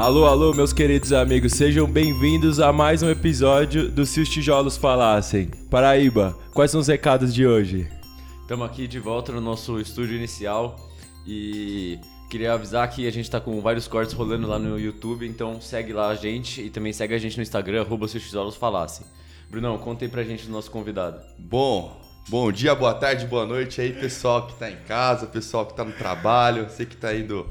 Alô, alô, meus queridos amigos, sejam bem-vindos a mais um episódio do Se os Tijolos Falassem. Paraíba, quais são os recados de hoje? Estamos aqui de volta no nosso estúdio inicial e queria avisar que a gente está com vários cortes rolando lá no YouTube, então segue lá a gente e também segue a gente no Instagram, arroba Se os Tijolos Falassem. Brunão, conta aí pra gente do nosso convidado. Bom, bom dia, boa tarde, boa noite aí, pessoal que tá em casa, pessoal que tá no trabalho, você que tá indo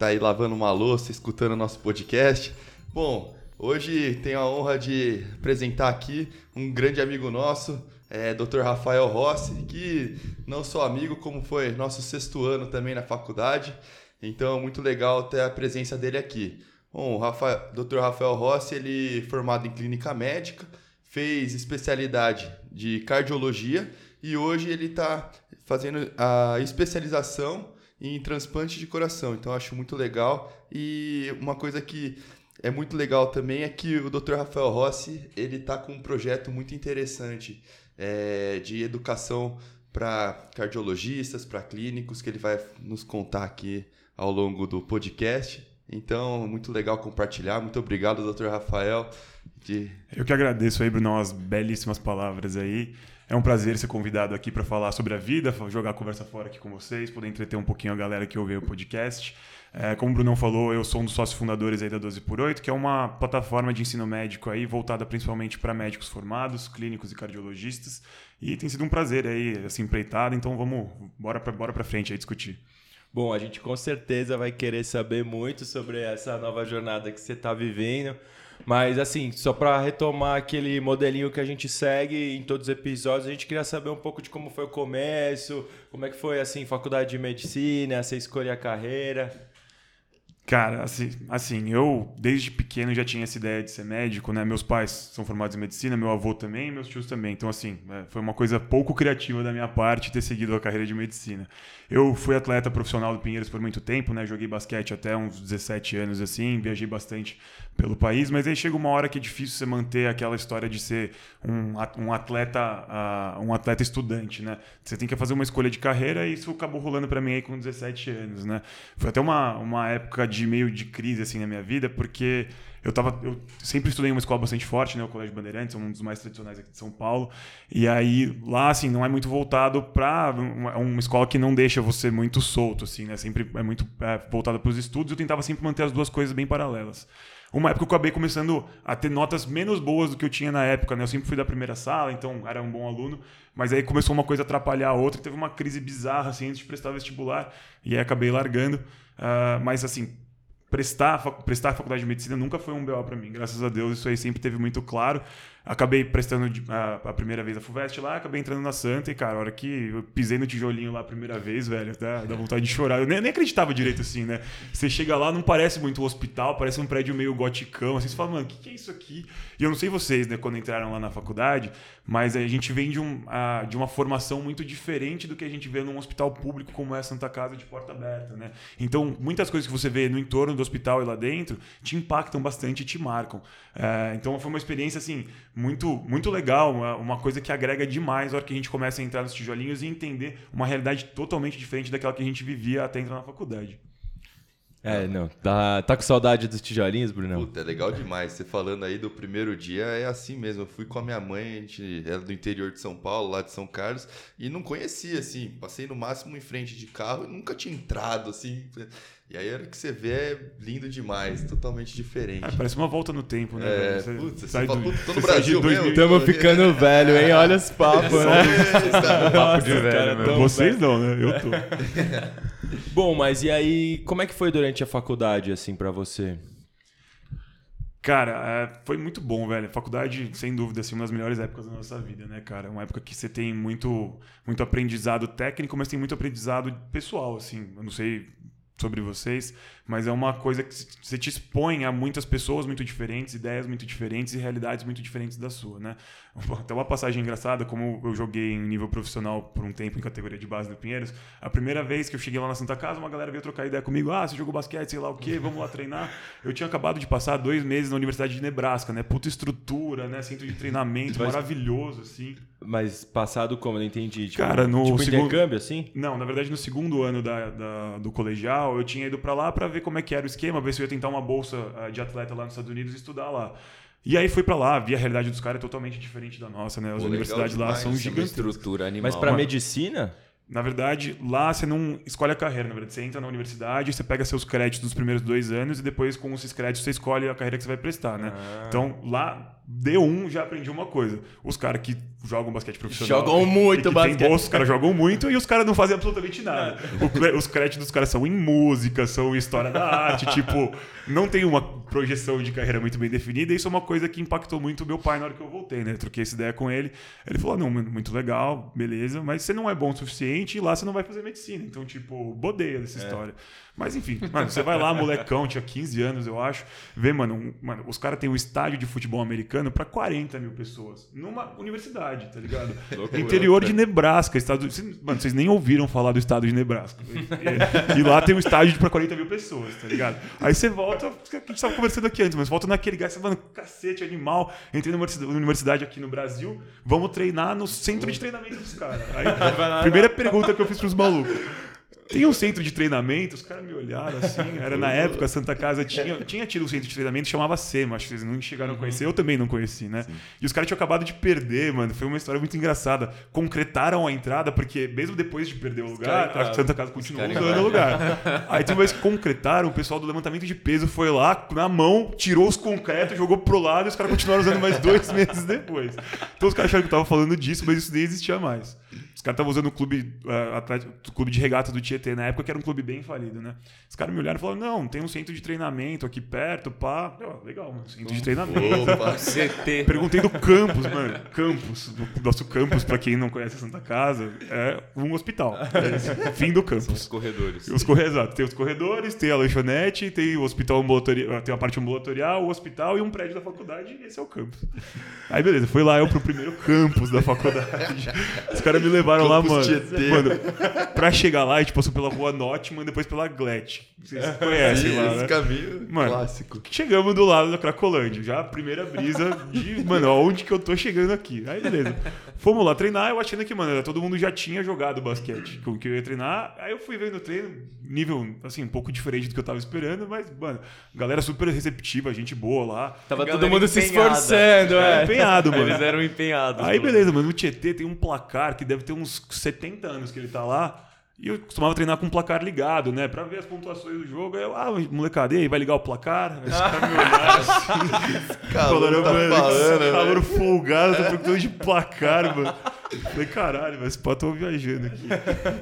tá aí lavando uma louça, escutando nosso podcast. Bom, hoje tenho a honra de apresentar aqui um grande amigo nosso, é, Dr. Rafael Rossi, que não só amigo, como foi nosso sexto ano também na faculdade. Então, muito legal ter a presença dele aqui. Bom, o Dr. Rafael Rossi, ele é formado em clínica médica, fez especialidade de cardiologia e hoje ele está fazendo a especialização em transplante de coração. Então acho muito legal. E uma coisa que é muito legal também é que o Dr. Rafael Rossi ele está com um projeto muito interessante é, de educação para cardiologistas, para clínicos, que ele vai nos contar aqui ao longo do podcast. Então, muito legal compartilhar. Muito obrigado, Dr. Rafael. De... Eu que agradeço aí, Bruno, as belíssimas palavras aí. É um prazer ser convidado aqui para falar sobre a vida, jogar a conversa fora aqui com vocês, poder entreter um pouquinho a galera que ouve o podcast. É, como o Brunão falou, eu sou um dos sócios fundadores aí da 12 por 8, que é uma plataforma de ensino médico aí voltada principalmente para médicos formados, clínicos e cardiologistas. E tem sido um prazer aí, assim, empreitada, então vamos, bora para bora frente aí discutir. Bom, a gente com certeza vai querer saber muito sobre essa nova jornada que você está vivendo. Mas, assim, só para retomar aquele modelinho que a gente segue em todos os episódios, a gente queria saber um pouco de como foi o começo, como é que foi, assim, faculdade de medicina, você escolher a carreira. Cara, assim, assim, eu desde pequeno já tinha essa ideia de ser médico, né? Meus pais são formados em medicina, meu avô também, meus tios também. Então, assim, é, foi uma coisa pouco criativa da minha parte ter seguido a carreira de medicina. Eu fui atleta profissional do Pinheiros por muito tempo, né? Joguei basquete até uns 17 anos, assim, viajei bastante pelo país, mas aí chega uma hora que é difícil você manter aquela história de ser um, atleta uh, um atleta estudante, né? Você tem que fazer uma escolha de carreira e isso acabou rolando para mim aí com 17 anos, né? Foi até uma, uma época de meio de crise assim na minha vida, porque eu tava eu sempre estudei em uma escola bastante forte, né, o Colégio Bandeirantes, um dos mais tradicionais aqui de São Paulo. E aí lá assim, não é muito voltado para uma, uma, escola que não deixa você muito solto assim, né? Sempre é muito é, voltada para os estudos. Eu tentava sempre manter as duas coisas bem paralelas. Uma época eu acabei começando a ter notas menos boas do que eu tinha na época, né? Eu sempre fui da primeira sala, então era um bom aluno, mas aí começou uma coisa a atrapalhar a outra, teve uma crise bizarra assim antes de prestar vestibular, e aí acabei largando. Uh, mas assim, prestar, prestar a faculdade de medicina nunca foi um BO para mim. Graças a Deus, isso aí sempre teve muito claro. Acabei prestando a, a, primeira vez a FUVEST lá, acabei entrando na Santa e, cara, a hora que eu pisei no tijolinho lá a primeira vez, velho, dá, dá vontade de chorar. Eu nem, nem, acreditava direito assim, né? Você chega lá, não parece muito um hospital, parece um prédio meio goticão, assim, você fala, mano, o que, que, é isso aqui? E eu não sei vocês, né, quando entraram lá na faculdade, mas a gente vem de, um, a, de uma formação muito diferente do que a gente vê num hospital público como é a Santa Casa de porta aberta, né? Então, muitas coisas que você vê no entorno do hospital e lá dentro te impactam bastante e te marcam. É, então, foi uma experiência, assim, muito, muito legal, uma, uma, coisa que agrega demais na hora que a gente começa a entrar nos tijolinhos e entender uma realidade totalmente diferente daquela que a gente vivia até entrar na faculdade. É, não. Tá, tá com saudade dos tijolinhos, Bruno? Puta, é legal demais. Você falando aí do primeiro dia, é assim mesmo. Eu fui com a minha mãe, a gente era do interior de São Paulo, lá de São Carlos, e não conhecia, assim. Passei no máximo em frente de carro e nunca tinha entrado, assim. E aí a hora que você vê é lindo demais, totalmente diferente. É, parece uma volta no tempo, né? É, você, putz, sai do, tô no Brasil mesmo. Estamos ficando velho, hein? Olha os papos, né? Papo de velho. Cara, Vocês velho. não, né? Eu tô. Bom, mas e aí, como é que foi durante a faculdade, assim, para você? Cara, é, foi muito bom, velho. A faculdade, sem dúvida, assim, uma das melhores épocas da nossa vida, né, cara? Uma época que você tem muito, muito aprendizado técnico, mas tem muito aprendizado pessoal, assim. Eu não sei sobre vocês, mas é uma coisa que você te expõe a muitas pessoas muito diferentes, ideias muito diferentes e realidades muito diferentes da sua, né? Até uma passagem engraçada, como eu joguei em nível profissional por um tempo em categoria de base do Pinheiros, a primeira vez que eu cheguei lá na Santa Casa, uma galera veio trocar ideia comigo, ah, você jogou basquete, sei lá o quê, vamos lá treinar. Eu tinha acabado de passar dois meses na Universidade de Nebraska, né? Puta estrutura, né? Centro de treinamento maravilhoso, assim. Mas passado como? Eu não entendi. Tipo, Cara, no tipo segundo- intercâmbio, assim? Não, na verdade, no segundo ano da, da- do colegial, eu tinha ido pra lá pra ver como é que era o esquema, ver se eu ia tentar uma bolsa eh, de atleta lá nos Estados Unidos e estudar lá. E aí fui pra lá, vi a realidade dos caras é totalmente diferente da nossa, né? As Pô, universidades lá são é gigantescas. estrutura animal. Mas pra Mano. medicina? Na verdade, lá você não escolhe a carreira, na verdade. Você entra na universidade, você pega seus créditos dos primeiros dois anos e depois, com esses créditos, você escolhe a carreira que você vai prestar, né? Ah. Então, lá, D1 já aprendi uma coisa. Os caras que jogam basquete profissional... Jogam muito que basquete. Tem bolsa, os caras jogam muito e os caras não fazem absolutamente nada. O os créditos dos caras são em música, são em história da arte, tipo... Não tem uma projeção de carreira muito bem definida e isso é uma coisa que impactou muito o meu pai na hora que eu voltei, né? Troquei essa ideia com ele. Ele falou, não, mano, muito legal, beleza, mas você não é bom o suficiente e lá você não vai fazer medicina. Então, tipo, bodeia dessa história. Mas enfim, mano, você vai lá, molecão, tinha 15 anos, eu acho, vê, mano, um- mano os caras têm um estádio de futebol americano pra 40 mil pessoas. Numa universidade, tá ligado? Interior de Nebraska, estado. Mano, vocês nem ouviram falar do estado de Nebraska. E, e lá tem um estádio pra 40 mil pessoas, tá ligado? Aí você volta, a gente tava conversando aqui antes, mas volta naquele gás, você mano, cacete, animal. Entrei na universidade, universidade aqui no Brasil, vamos treinar no centro de treinamento dos caras. Aí, primeira pergunta que eu fiz pros malucos. Tem um centro de treinamento, os caras me olharam assim. Era na época, a Santa Casa tinha, tinha tido um centro de treinamento chamava SEMA, acho que vocês não chegaram a conhecer, eu também não conheci, né? E os caras tinham acabado de perder, mano. Foi uma história muito engraçada. Concretaram a entrada, porque mesmo depois de perder o lugar, a Santa Casa continuou usando o lugar. Aí tem uma vez que concretaram, o pessoal do levantamento de peso foi lá, na mão, tirou os concretos, jogou pro lado e os caras continuaram usando mais dois meses depois. Então os caras acharam que eu tava falando disso, mas isso nem existia mais. Os caras estavam usando o clube, eh, atlético- o clube de regata do Tietê na época, que era um clube bem falido, né? Os caras me olharam e falaram: não, tem um centro de treinamento aqui perto, pá. Eu, legal, mano, centro de treinamento. Opa, CT. Perguntei do campus, mano. Campus. O nosso campus, pra quem não conhece a Santa Casa, é um hospital. É fim do campus. Os corredores. Os corre... Exato. Tem os corredores, tem a lanchonete, tem o hospital ambulatorial, tem a parte ambulatorial, o hospital e um prédio da faculdade, e esse é o campus. Aí beleza, fui lá eu pro primeiro campus da faculdade. Os caras me levaram lá, Campus mano. Tietê. Mano, pra chegar lá, a gente passou pela rua Notman e depois pela Glet. Vocês conhecem lá, esse né? caminho Mano, clássico. Chegamos do lado da Cracolândia. Já a primeira brisa de, mano, aonde que eu tô chegando aqui? Aí, beleza. Fomos lá treinar, eu achando que, mano, todo mundo já tinha jogado basquete com que eu ia treinar. Aí eu fui vendo o treino, nível, assim, um pouco diferente do que eu tava esperando, mas, mano, galera super receptiva, gente boa lá. Tava todo mundo se empenhada. esforçando, é. Empenhado, mano. Eles eram empenhados. Aí, beleza, mano. No Tietê tem um placar que deve ter uns 70 anos que ele tá lá. E eu costumava treinar com o placar ligado, né? Pra ver as pontuações do jogo. Aí eu, ah, molecada, e aí, vai ligar o placar? Aí os caras me olharam assim. Falaram, tá mano, falando, esse né? calor folgado, tá perguntando de placar, mano. Falei, caralho, mas pô, tô viajando aqui.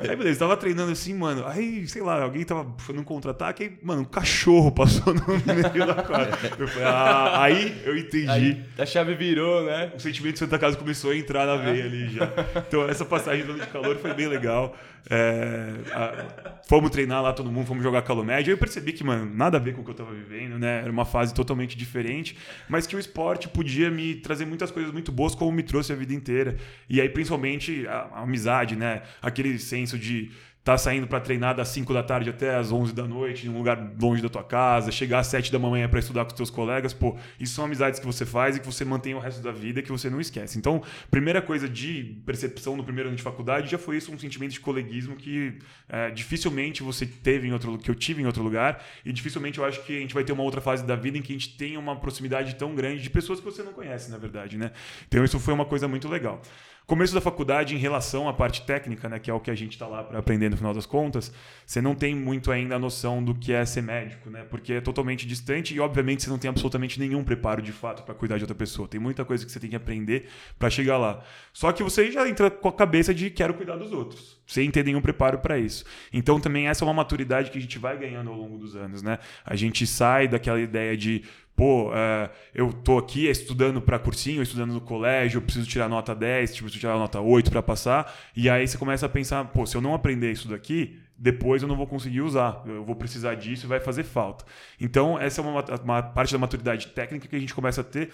Aí, beleza, tava treinando assim, mano. Aí, sei lá, alguém tava puxando um contra-ataque, aí, mano, um cachorro passou no meio da quadra. Eu falei, ah, aí eu entendi. Aí a chave virou, né? O sentimento de Santa Casa começou a entrar na veia ali já. Então, essa passagem do ano de calor foi bem legal. É, a- fomos treinar lá todo mundo, fomos jogar calo médio. Aí eu percebi que, mano, nada a ver com o que eu tava vivendo, né? Era uma fase totalmente diferente, mas que o esporte podia me trazer muitas coisas muito boas, como me trouxe a vida inteira. E aí, principalmente, a, a amizade, né? Aquele senso de tá saindo pra treinar das 5 da tarde até as 11 da noite, em um lugar longe da tua casa, chegar às 7 da manhã pra estudar com os teus colegas, pô, isso são amizades que você faz e que você mantém o resto da vida que você não esquece. Então, primeira coisa de percepção no primeiro ano de faculdade já foi isso, um sentimento de coleguismo que é, dificilmente você teve em outro que eu tive em outro lugar e dificilmente eu acho que a gente vai ter uma outra fase da vida em que a gente tenha uma proximidade tão grande de pessoas que você não conhece, na verdade, né? Então, isso foi uma coisa muito legal. Começo da faculdade, em relação à parte técnica, né, que é o que a gente está lá para aprender no final das contas, você não tem muito ainda a noção do que é ser médico, né? Porque é totalmente distante e, obviamente, você não tem absolutamente nenhum preparo de fato para cuidar de outra pessoa. Tem muita coisa que você tem que aprender para chegar lá. Só que você já entra com a cabeça de quero cuidar dos outros, sem ter nenhum preparo para isso. Então, também essa é uma maturidade que a gente vai ganhando ao longo dos anos, né? A gente sai daquela ideia de pô, é, eu tô aqui estudando para cursinho, estudando no colégio, eu preciso tirar nota 10, tipo, preciso tirar nota 8 para passar, e aí você começa a pensar, pô, se eu não aprender isso daqui, depois eu não vou conseguir usar, eu vou precisar disso e vai fazer falta. Então, essa é uma, uma parte da maturidade técnica que a gente começa a ter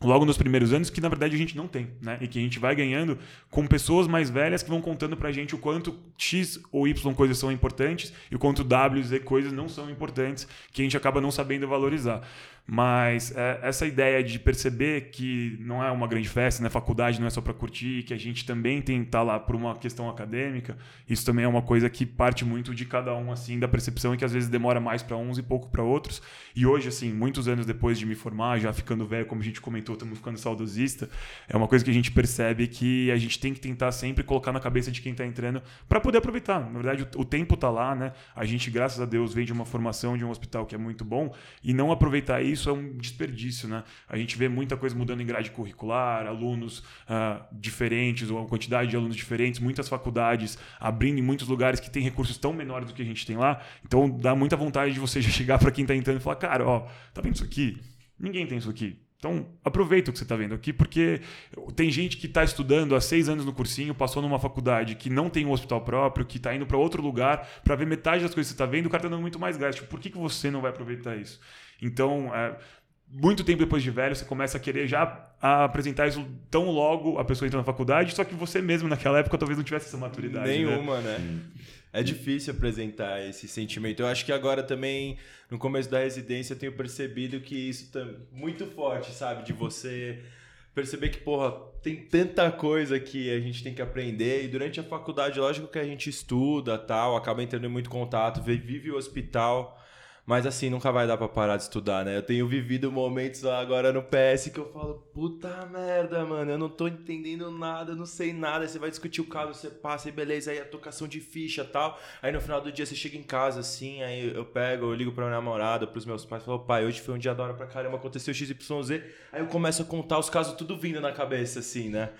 logo nos primeiros anos, que na verdade a gente não tem, né? E que a gente vai ganhando com pessoas mais velhas que vão contando pra gente o quanto X ou Y coisas são importantes e o quanto W e Z coisas não são importantes, que a gente acaba não sabendo valorizar. Mas é, essa ideia de perceber que não é uma grande festa, né? Faculdade não é só para curtir, que a gente também tem que estar tá lá por uma questão acadêmica, isso também é uma coisa que parte muito de cada um, assim, da percepção e que às vezes demora mais para uns e pouco para outros. E hoje, assim, muitos anos depois de me formar, já ficando velho, como a gente comentou, estamos ficando saudosista, é uma coisa que a gente percebe que a gente tem que tentar sempre colocar na cabeça de quem está entrando para poder aproveitar. Na verdade, o, o tempo está lá, né? A gente, graças a Deus, vem de uma formação de um hospital que é muito bom e não aproveitar isso isso é um desperdício, né? A gente vê muita coisa mudando em grade curricular, alunos uh, diferentes, ou a quantidade de alunos diferentes, muitas faculdades abrindo em muitos lugares que tem recursos tão menores do que a gente tem lá. Então dá muita vontade de você já chegar para quem está entrando e falar, cara, ó, tá vendo isso aqui? Ninguém tem isso aqui. Então, aproveita o que você está vendo aqui, porque tem gente que está estudando há seis anos no cursinho, passou numa faculdade que não tem um hospital próprio, que está indo para outro lugar para ver metade das coisas que você está vendo, o cara está dando muito mais gás. Tipo, por que, que você não vai aproveitar isso? Então, é, muito tempo depois de velho, você começa a querer já a apresentar isso tão logo a pessoa entra na faculdade, só que você mesmo naquela época talvez não tivesse essa maturidade. Né? Nenhuma, né? né? É difícil apresentar esse sentimento. Eu acho que agora também, no começo da residência, eu tenho percebido que isso tá muito forte, sabe? De você perceber que, porra, tem tanta coisa que a gente tem que aprender. E durante a faculdade, lógico que a gente estuda tal, acaba entrando em muito contato, vive o hospital. Mas assim, nunca vai dar pra parar de estudar, né? Eu tenho vivido momentos agora no PS que eu falo, puta merda, mano, eu não tô entendendo nada, eu não sei nada. Aí você vai discutir o caso, você passa e beleza, aí a tocação de ficha tal. Aí no final do dia você chega em casa, assim, aí eu pego, eu ligo pra minha namorada, pros meus pais, falo, pai, hoje foi um dia da hora pra caramba, aconteceu XYZ. Aí eu começo a contar os casos tudo vindo na cabeça, assim, né?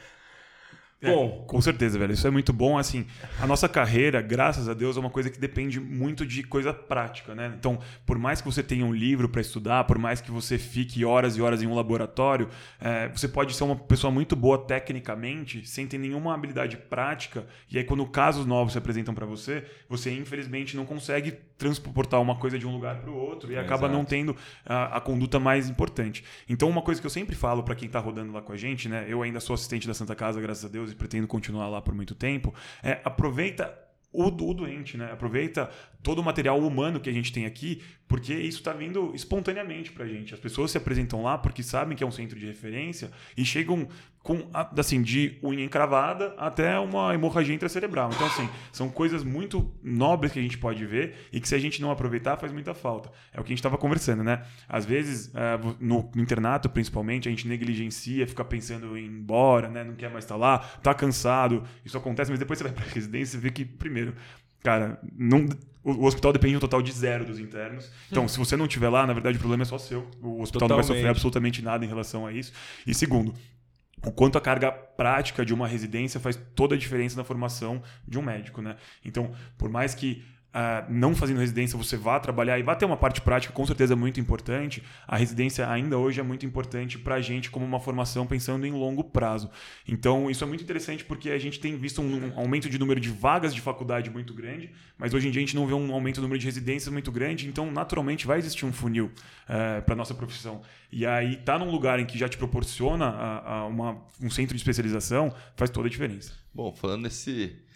É, bom, com certeza, velho. Isso é muito bom. Assim, a nossa carreira, graças a Deus, é uma coisa que depende muito de coisa prática, né? Então, por mais que você tenha um livro para estudar, por mais que você fique horas e horas em um laboratório, é, você pode ser uma pessoa muito boa tecnicamente, sem ter nenhuma habilidade prática. E aí, quando casos novos se apresentam para você, você infelizmente não consegue transportar uma coisa de um lugar para o outro e é, acaba exato. não tendo a, a, conduta mais importante. Então, uma coisa que eu sempre falo para quem está rodando lá com a gente, né? Eu ainda sou assistente da Santa Casa, graças a Deus e pretendo continuar lá por muito tempo, é aproveita o, o doente, né? Aproveita todo o material humano que a gente tem aqui, porque isso está vindo espontaneamente para a gente. As pessoas se apresentam lá porque sabem que é um centro de referência e chegam com, assim, de unha encravada até uma hemorragia intracerebral. Então, assim, são coisas muito nobres que a gente pode ver e que se a gente não aproveitar faz muita falta. É o que a gente estava conversando, né? Às vezes, é, no, internato, principalmente, a gente negligencia, fica pensando em ir embora, né? Não quer mais estar tá lá, tá cansado. Isso acontece, mas depois você vai para a residência e vê que, primeiro, cara, não, o, hospital depende um total de zero dos internos. Então, hum. se você não estiver lá, na verdade, o problema é só seu. O hospital Totalmente. não vai sofrer absolutamente nada em relação a isso. E segundo, o quanto a carga prática de uma residência faz toda a diferença na formação de um médico, né? Então, por mais que Uh, não fazendo residência você vá trabalhar e vai ter uma parte prática com certeza muito importante, a residência ainda hoje é muito importante para a gente como uma formação pensando em longo prazo. Então isso é muito interessante porque a gente tem visto um aumento de número de vagas de faculdade muito grande, mas hoje em dia a gente não vê um aumento do número de residências muito grande, então naturalmente vai existir um funil uh, eh, para nossa profissão. E aí tá num lugar em que já te proporciona a, a uma, um centro de especialização faz toda a diferença. Bom, falando nesse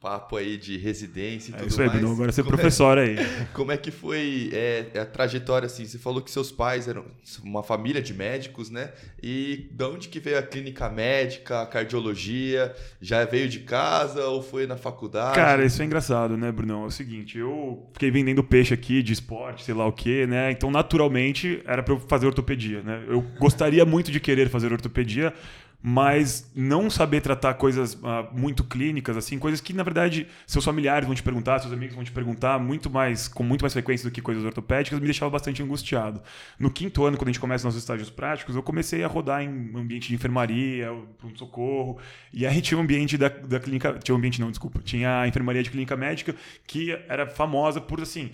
papo aí de residência e é tudo isso aí, mais. agora você é professor é, aí. Como é que foi é, a trajetória, assim? Você falou que seus pais eram uma família de médicos, né? E de onde que veio a clínica médica, a cardiologia? Já veio de casa ou foi na faculdade? Cara, isso é engraçado, né, Brunão? É o seguinte, eu fiquei vendendo peixe aqui de esporte, sei lá o quê, né? Então, naturalmente, era para eu fazer ortopedia, né? Eu gostaria muito de querer fazer ortopedia, mas não saber tratar coisas uh, muito clínicas, assim, coisas que na verdade seus familiares vão te perguntar, seus amigos vão te perguntar muito mais, com muito mais frequência do que coisas ortopédicas, me deixava bastante angustiado. No quinto ano, quando a gente começa nossos estágios práticos, eu comecei a rodar em ambiente de enfermaria, pronto-socorro, e aí tinha um ambiente da, da clínica, tinha um ambiente não, desculpa, tinha a enfermaria de clínica médica que era famosa por assim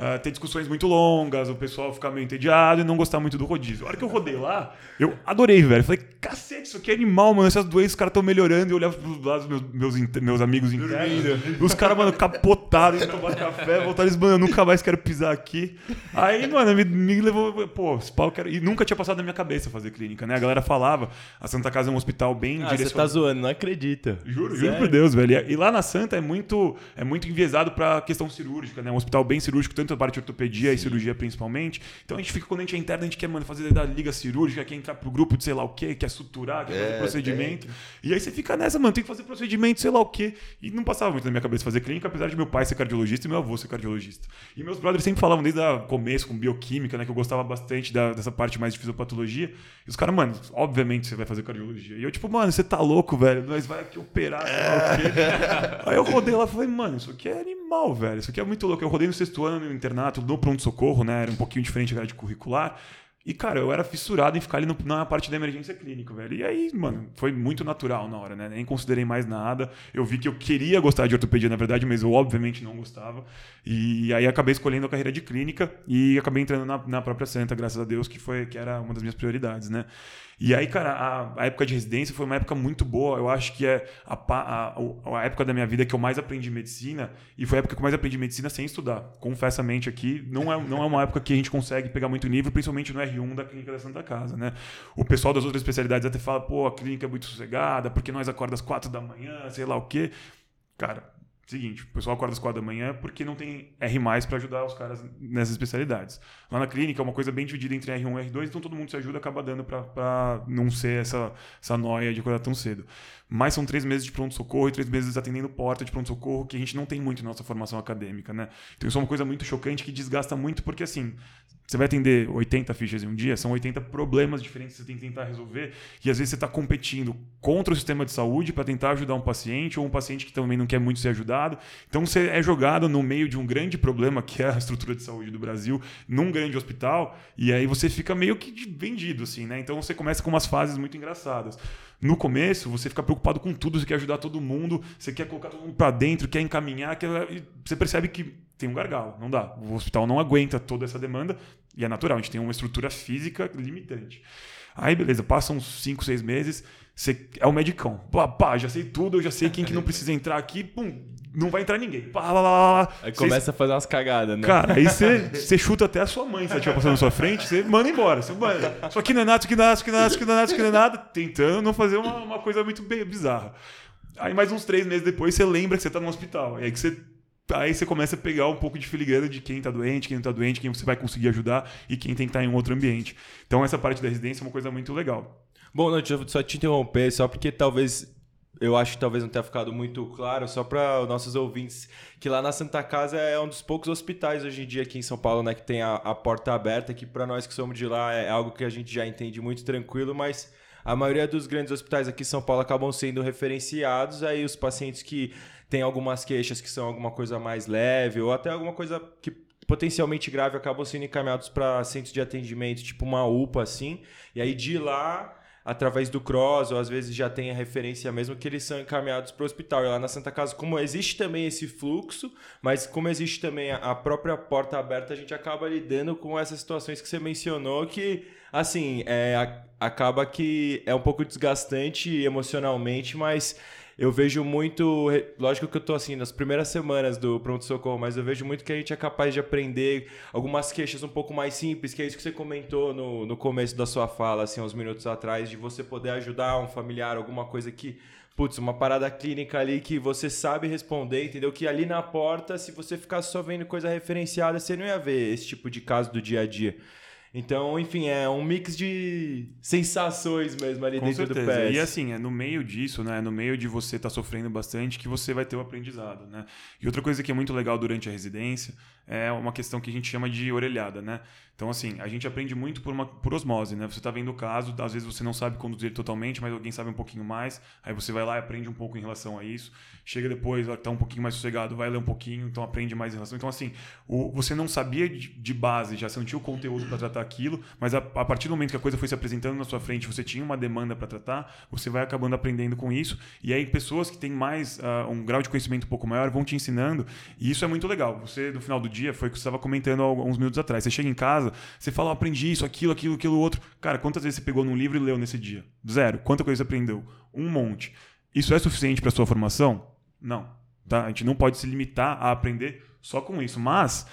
uh, ter discussões muito longas, o pessoal ficar meio entediado e não gostar muito do rodízio. A hora que eu rodei lá, eu adorei, velho. Falei, cacete, isso aqui é animal, mano. Essas doenças, os caras estão melhorando. E eu olhava pros lados meus, meus, meus amigos internos. os caras, mano, capotados, tomar café, voltaram eles, mano, eu nunca mais quero pisar aqui. Aí, mano, me, me levou, pô, esse pau quero. E nunca tinha passado na minha cabeça fazer clínica, né? A galera falava, a Santa Casa é um hospital bem ah, Você tá zoando, não acredita. Juro, juro por Deus, velho. E lá na Santa é muito, é muito enviesado pra questão cirúrgica, né? Um hospital bem cirúrgico, tanto muito a parte de ortopedia Sim. e cirurgia principalmente. Então a gente fica, quando a gente é interno, a gente quer mano, fazer da liga cirúrgica, quer entrar pro grupo de sei lá o quê, quer suturar, quer é, fazer procedimento. E aí você fica nessa, mano, tem que fazer procedimento, sei lá o quê. E não passava muito na minha cabeça fazer clínica, apesar de meu pai ser cardiologista e meu avô ser cardiologista. E meus brothers sempre falavam desde o começo com bioquímica, né, que eu gostava bastante da, dessa parte mais de fisiopatologia. E os caras, mano, obviamente você vai fazer cardiologia. E eu, tipo, mano, você tá louco, velho, nós vai aqui operar, sei lá o quê. aí eu rodei lá e falei, mano, isso aqui é animal, velho, isso aqui é muito louco. Eu rodei no sexto ano no internato, no pronto-socorro, né, era um pouquinho diferente da grade curricular. E, cara, eu era fissurado em ficar ali no, na parte da emergência clínica, velho. E aí, mano, foi muito natural na hora, né? Nem considerei mais nada. Eu vi que eu queria gostar de ortopedia, na verdade, mas eu obviamente não gostava. E aí acabei escolhendo a carreira de clínica e acabei entrando na, na própria Santa, graças a Deus, que foi que era uma das minhas prioridades, né? E aí, cara, a, a, época de residência foi uma época muito boa. Eu acho que é a, a, a, época da minha vida que eu mais aprendi medicina. E foi a época que eu mais aprendi medicina sem estudar. Confessamente aqui, não é, não é uma época que a gente consegue pegar muito nível, principalmente no R1 da Clínica da Santa Casa, né? O pessoal das outras especialidades até fala, pô, a clínica é muito sossegada, porque nós acordamos às quatro da manhã, sei lá o quê. Cara, Seguinte, o pessoal acorda às quatro da manhã porque não tem R+, para ajudar os caras nessas especialidades. Lá na clínica é uma coisa bem dividida entre R1 e R2, então todo mundo se ajuda, acaba dando para não ser essa, essa noia de acordar tão cedo. Mas são três meses de pronto-socorro e três meses atendendo porta de pronto-socorro que a gente não tem muito na nossa formação acadêmica, né? Então isso é uma coisa muito chocante que desgasta muito porque, assim, você vai atender 80 fichas em um dia, são 80 problemas diferentes que você tem que tentar resolver. E às vezes você está competindo contra o sistema de saúde para tentar ajudar um paciente, ou um paciente que também não quer muito ser ajudado. Então você é jogado no meio de um grande problema, que é a estrutura de saúde do Brasil, num grande hospital, e aí você fica meio que vendido, assim, né? Então você começa com umas fases muito engraçadas. No começo, você fica preocupado com tudo, você quer ajudar todo mundo, você quer colocar todo mundo para dentro, quer encaminhar, quer... você percebe que tem um gargalo, não dá. O hospital não aguenta toda essa demanda e é natural, a gente tem uma estrutura física limitante. Aí, beleza, passam uns 5, 6 meses, você é o medicão. Pá, pá, já sei tudo, eu já sei quem que não precisa entrar aqui, pum, não vai entrar ninguém. Pá, lá, lá, lá. Aí começa a fazer umas cagadas, né? Cara, aí você chuta até a sua mãe, se ela estiver passando na sua frente, você manda embora. Você manda. Isso aqui não é nada, isso aqui não é nada, isso aqui não é nada, isso aqui não é nada, isso aqui não é nada, tentando não fazer uma, uma coisa muito bizarra. Aí mais uns três meses depois você lembra que você está no hospital. Aí que você aí você começa a pegar um pouco de filigrana de quem está doente, quem não está doente, quem você vai conseguir ajudar e quem tem que estar tá em outro ambiente. Então essa parte da residência é uma coisa muito legal. Bom, não, deixa eu só te interromper, só porque talvez eu acho que talvez não tenha ficado muito claro, só para os nossos ouvintes, que lá na Santa Casa é um dos poucos hospitais hoje em dia aqui em São Paulo, né, que tem a, a porta aberta, que para nós que somos de lá é algo que a gente já entende muito tranquilo, mas a maioria dos grandes hospitais aqui em São Paulo acabam sendo referenciados, aí os pacientes que têm algumas queixas que são alguma coisa mais leve ou até alguma coisa que potencialmente grave acabam sendo encaminhados para centros de atendimento, tipo uma UPA assim, e aí de lá através do cross, ou às vezes já tem a referência mesmo, que eles são encaminhados para o hospital. E lá na Santa Casa, como existe também esse fluxo, mas como existe também a própria porta aberta, a gente acaba lidando com essas situações que você mencionou, que, assim, é, acaba que é um pouco desgastante emocionalmente, mas eu vejo muito. Lógico que eu tô assim, nas primeiras semanas do pronto-socorro, mas eu vejo muito que a gente é capaz de aprender algumas queixas um pouco mais simples, que é isso que você comentou no, no começo da sua fala, assim, uns minutos atrás, de você poder ajudar um familiar, alguma coisa que putz, uma parada clínica ali que você sabe responder, entendeu? Que ali na porta, se você ficasse só vendo coisa referenciada, você não ia ver esse tipo de caso do dia a dia. Então, enfim, é um mix de sensações mesmo ali Com dentro certeza. do PES. E assim, é no meio disso, né? É no meio de você estar tá sofrendo bastante que você vai ter o aprendizado, né? E outra coisa que é muito legal durante a residência é uma questão que a gente chama de orelhada, né? Então, assim, a gente aprende muito por, uma, por osmose, né? Você está vendo o caso, às vezes você não sabe conduzir totalmente, mas alguém sabe um pouquinho mais, aí você vai lá e aprende um pouco em relação a isso. Chega depois, está um pouquinho mais sossegado, vai ler um pouquinho, então aprende mais em relação. Então, assim, o, você não sabia de, de base, já sentiu o conteúdo para tratar aquilo, mas a, a, partir do momento que a coisa foi se apresentando na sua frente, você tinha uma demanda para tratar, você vai acabando aprendendo com isso. E aí, pessoas que têm mais uh, um grau de conhecimento um pouco maior vão te ensinando, e isso é muito legal. Você, no final do dia, foi o que você estava comentando há alguns minutos atrás. Você chega em casa, você fala, oh, aprendi isso, aquilo, aquilo, aquilo outro. Cara, quantas vezes você pegou num livro e leu nesse dia? Zero. Quanta coisa você aprendeu? Um monte. Isso é suficiente para sua formação? Não. Tá? A gente não pode se limitar a aprender só com isso. Mas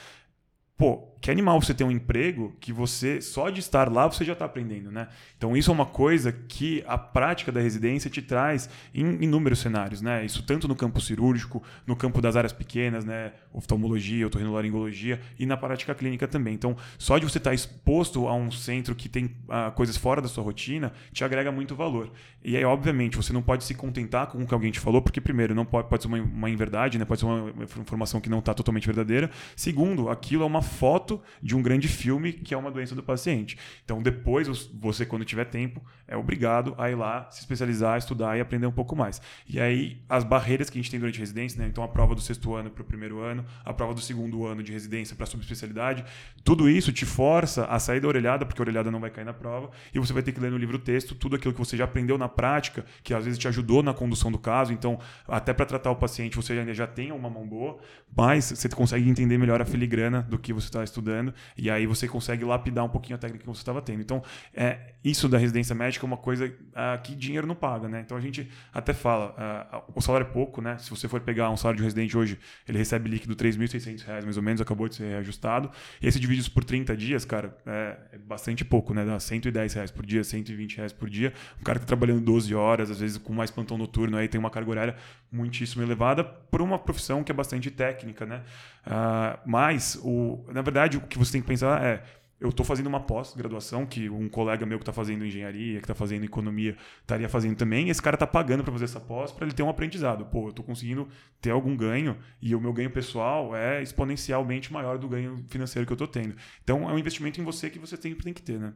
pô, que animal você ter um emprego que você, só de estar lá, você já está aprendendo, né? Então, isso é uma coisa que a prática da residência te traz em inúmeros cenários, né? Isso tanto no campo cirúrgico, no campo das áreas pequenas, né? Oftalmologia, otorrinolaringologia e na prática clínica também. Então, só de você estar exposto a um centro que tem uh, coisas fora da sua rotina, te agrega muito valor. E aí, obviamente, você não pode se contentar com o que alguém te falou, porque, primeiro, não pode, pode ser uma, uma inverdade, né? Pode ser uma informação que não está totalmente verdadeira. Segundo, aquilo é uma foto de um grande filme que é uma doença do paciente. Então, depois, você, quando tiver tempo, é obrigado a ir lá se especializar, estudar e aprender um pouco mais. E aí, as barreiras que a gente tem durante a residência, né? Então, a prova do sexto ano para o primeiro ano, a prova do segundo ano de residência para subespecialidade, tudo isso te força a sair da orelhada, porque a orelhada não vai cair na prova, e você vai ter que ler no livro texto tudo aquilo que você já aprendeu na prática, que às vezes te ajudou na condução do caso. Então, até para tratar o paciente, você já tem uma mão boa, mas você consegue entender melhor a filigrana do que você está estudando, e aí você consegue lapidar um pouquinho a técnica que você estava tendo. Então, é, isso da residência médica é uma coisa uh, que dinheiro não paga, né? Então a gente até fala, uh, o salário é pouco, né? Se você for pegar um salário de residente hoje, ele recebe líquido R$ 3.600 mais ou menos, acabou de ser reajustado. E você divide por 30 dias, cara, é, é bastante pouco, né? Dá 110 reais por dia, 120 reais por dia. Um cara que está trabalhando 12 horas, às vezes com mais plantão noturno, aí tem uma carga horária muitíssimo elevada por uma profissão que é bastante técnica, né? Uh, mas, o, na verdade, o que você tem que pensar é eu estou fazendo uma pós-graduação que um colega meu que está fazendo engenharia, que está fazendo economia, estaria fazendo também. esse cara está pagando para fazer essa pós para ele ter um aprendizado. Pô, eu estou conseguindo ter algum ganho e o meu ganho pessoal é exponencialmente maior do ganho financeiro que eu estou tendo. Então é um investimento em você que você sempre tem que ter, né?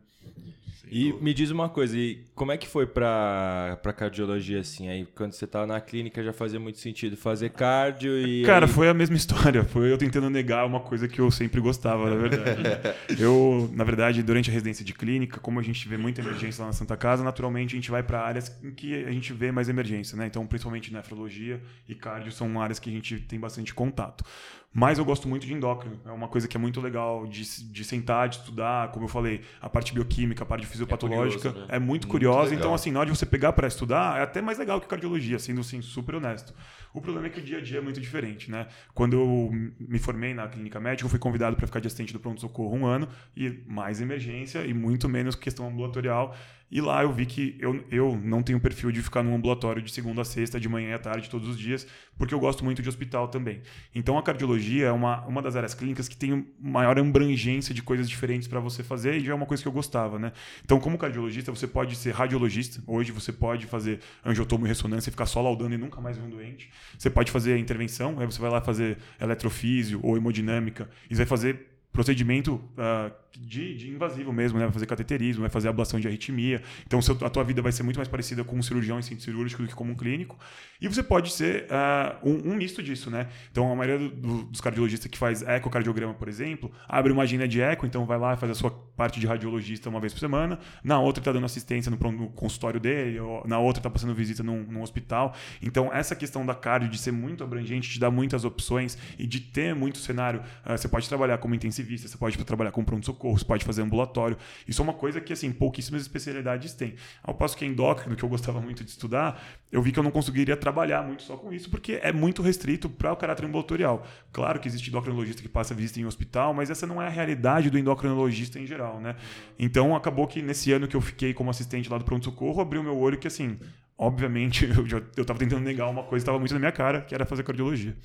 E me diz uma coisa, e como é que foi para para cardiologia assim? Aí quando você estava na clínica já fazia muito sentido fazer cardio e Cara, aí... foi a mesma história, foi eu tentando negar uma coisa que eu sempre gostava, na verdade. eu, na verdade, durante a residência de clínica, como a gente vê muita emergência lá na Santa Casa, naturalmente a gente vai para áreas em que a gente vê mais emergência, né? Então, principalmente nefrologia e cardio são áreas que a gente tem bastante contato. Mas eu gosto muito de endócrino. É uma coisa que é muito legal de, de sentar, de estudar. Como eu falei, a parte bioquímica, a parte fisiopatológica é, curioso, né? é muito, muito curiosa. Legal. Então, assim, na hora de você pegar para estudar, é até mais legal que cardiologia, sendo assim, super honesto. O problema é que o dia a dia é muito diferente, né? Quando eu me formei na clínica médica, eu fui convidado para ficar de assistente do pronto-socorro um ano, e mais emergência e muito menos questão ambulatorial. E lá eu vi que eu, eu não tenho perfil de ficar num ambulatório de segunda a sexta, de manhã à tarde, todos os dias, porque eu gosto muito de hospital também. Então a cardiologia é uma, uma das áreas clínicas que tem maior abrangência de coisas diferentes para você fazer e já é uma coisa que eu gostava, né? Então, como cardiologista, você pode ser radiologista. Hoje você pode fazer angiotomo e ressonância e ficar só laudando e nunca mais ver um doente. Você pode fazer intervenção, aí você vai lá fazer eletrofísio ou hemodinâmica e você vai fazer procedimento uh, de, de, invasivo mesmo, né? Vai fazer cateterismo, vai fazer ablação de arritmia. Então, seu, a tua vida vai ser muito mais parecida com um cirurgião em centro cirúrgico do que como um clínico. E você pode ser uh, um, um, misto disso, né? Então, a maioria do, do, dos cardiologistas que faz ecocardiograma, por exemplo, abre uma agenda de eco, então vai lá e faz a sua parte de radiologista uma vez por semana. Na outra, está dando assistência no, no, consultório dele, na outra, está passando visita num, num, hospital. Então, essa questão da cardio, de ser muito abrangente, te dá muitas opções e de ter muito cenário. Uh, você pode trabalhar como intensivista, você pode trabalhar com pronto-socorro socorro, você pode fazer ambulatório. Isso é uma coisa que, assim, pouquíssimas especialidades têm. Ao passo que endócrino, que eu gostava muito de estudar, eu vi que eu não conseguiria trabalhar muito só com isso, porque é muito restrito para o caráter ambulatorial. Claro que existe endocrinologista que passa visita em hospital, mas essa não é a realidade do endocrinologista em geral, né? Então, acabou que nesse ano que eu fiquei como assistente lá do pronto-socorro, abriu meu olho que, assim, obviamente, eu, já, eu tava tentando negar uma coisa que estava muito na minha cara, que era fazer cardiologia.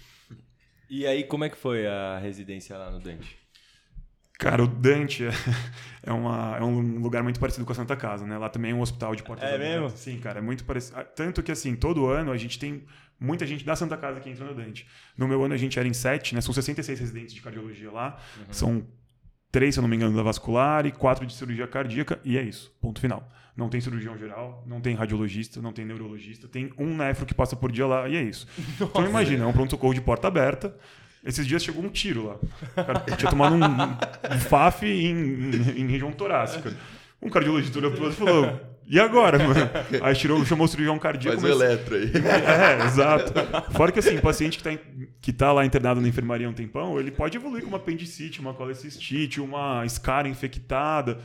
E aí, como é que foi a residência lá no Dante? Cara, o Dante é, é, uma, é um lugar muito parecido com a Santa Casa, né? Lá também é um hospital de portas É abertas. mesmo? Sim, cara, é muito parecido. Ah, tanto que, assim, todo ano a gente tem muita gente da Santa Casa que entra no Dante. No meu ano a gente era em sete, né? São 66 residentes de cardiologia lá. Uhum. São três, se eu não me engano, da vascular e quatro de cirurgia cardíaca. E é isso. Ponto final. Não tem cirurgião geral, não tem radiologista, não tem neurologista. Tem um nefro que passa por dia lá e é isso. Nossa. Então imagina, é um pronto-socorro de porta aberta esses dias chegou um tiro lá. O cara tinha tomado um, um FAF em, em, em, região torácica. Um cardiologista olhou pro outro e falou: E agora, mano? Aí tirou, chamou o cirurgião cardíaco. Faz mas... o eletro aí. É, exato. Fora que assim, o paciente que tá, em, que tá lá internado na enfermaria há um tempão, ele pode evoluir com uma apendicite, uma colecistite, uma escara infectada.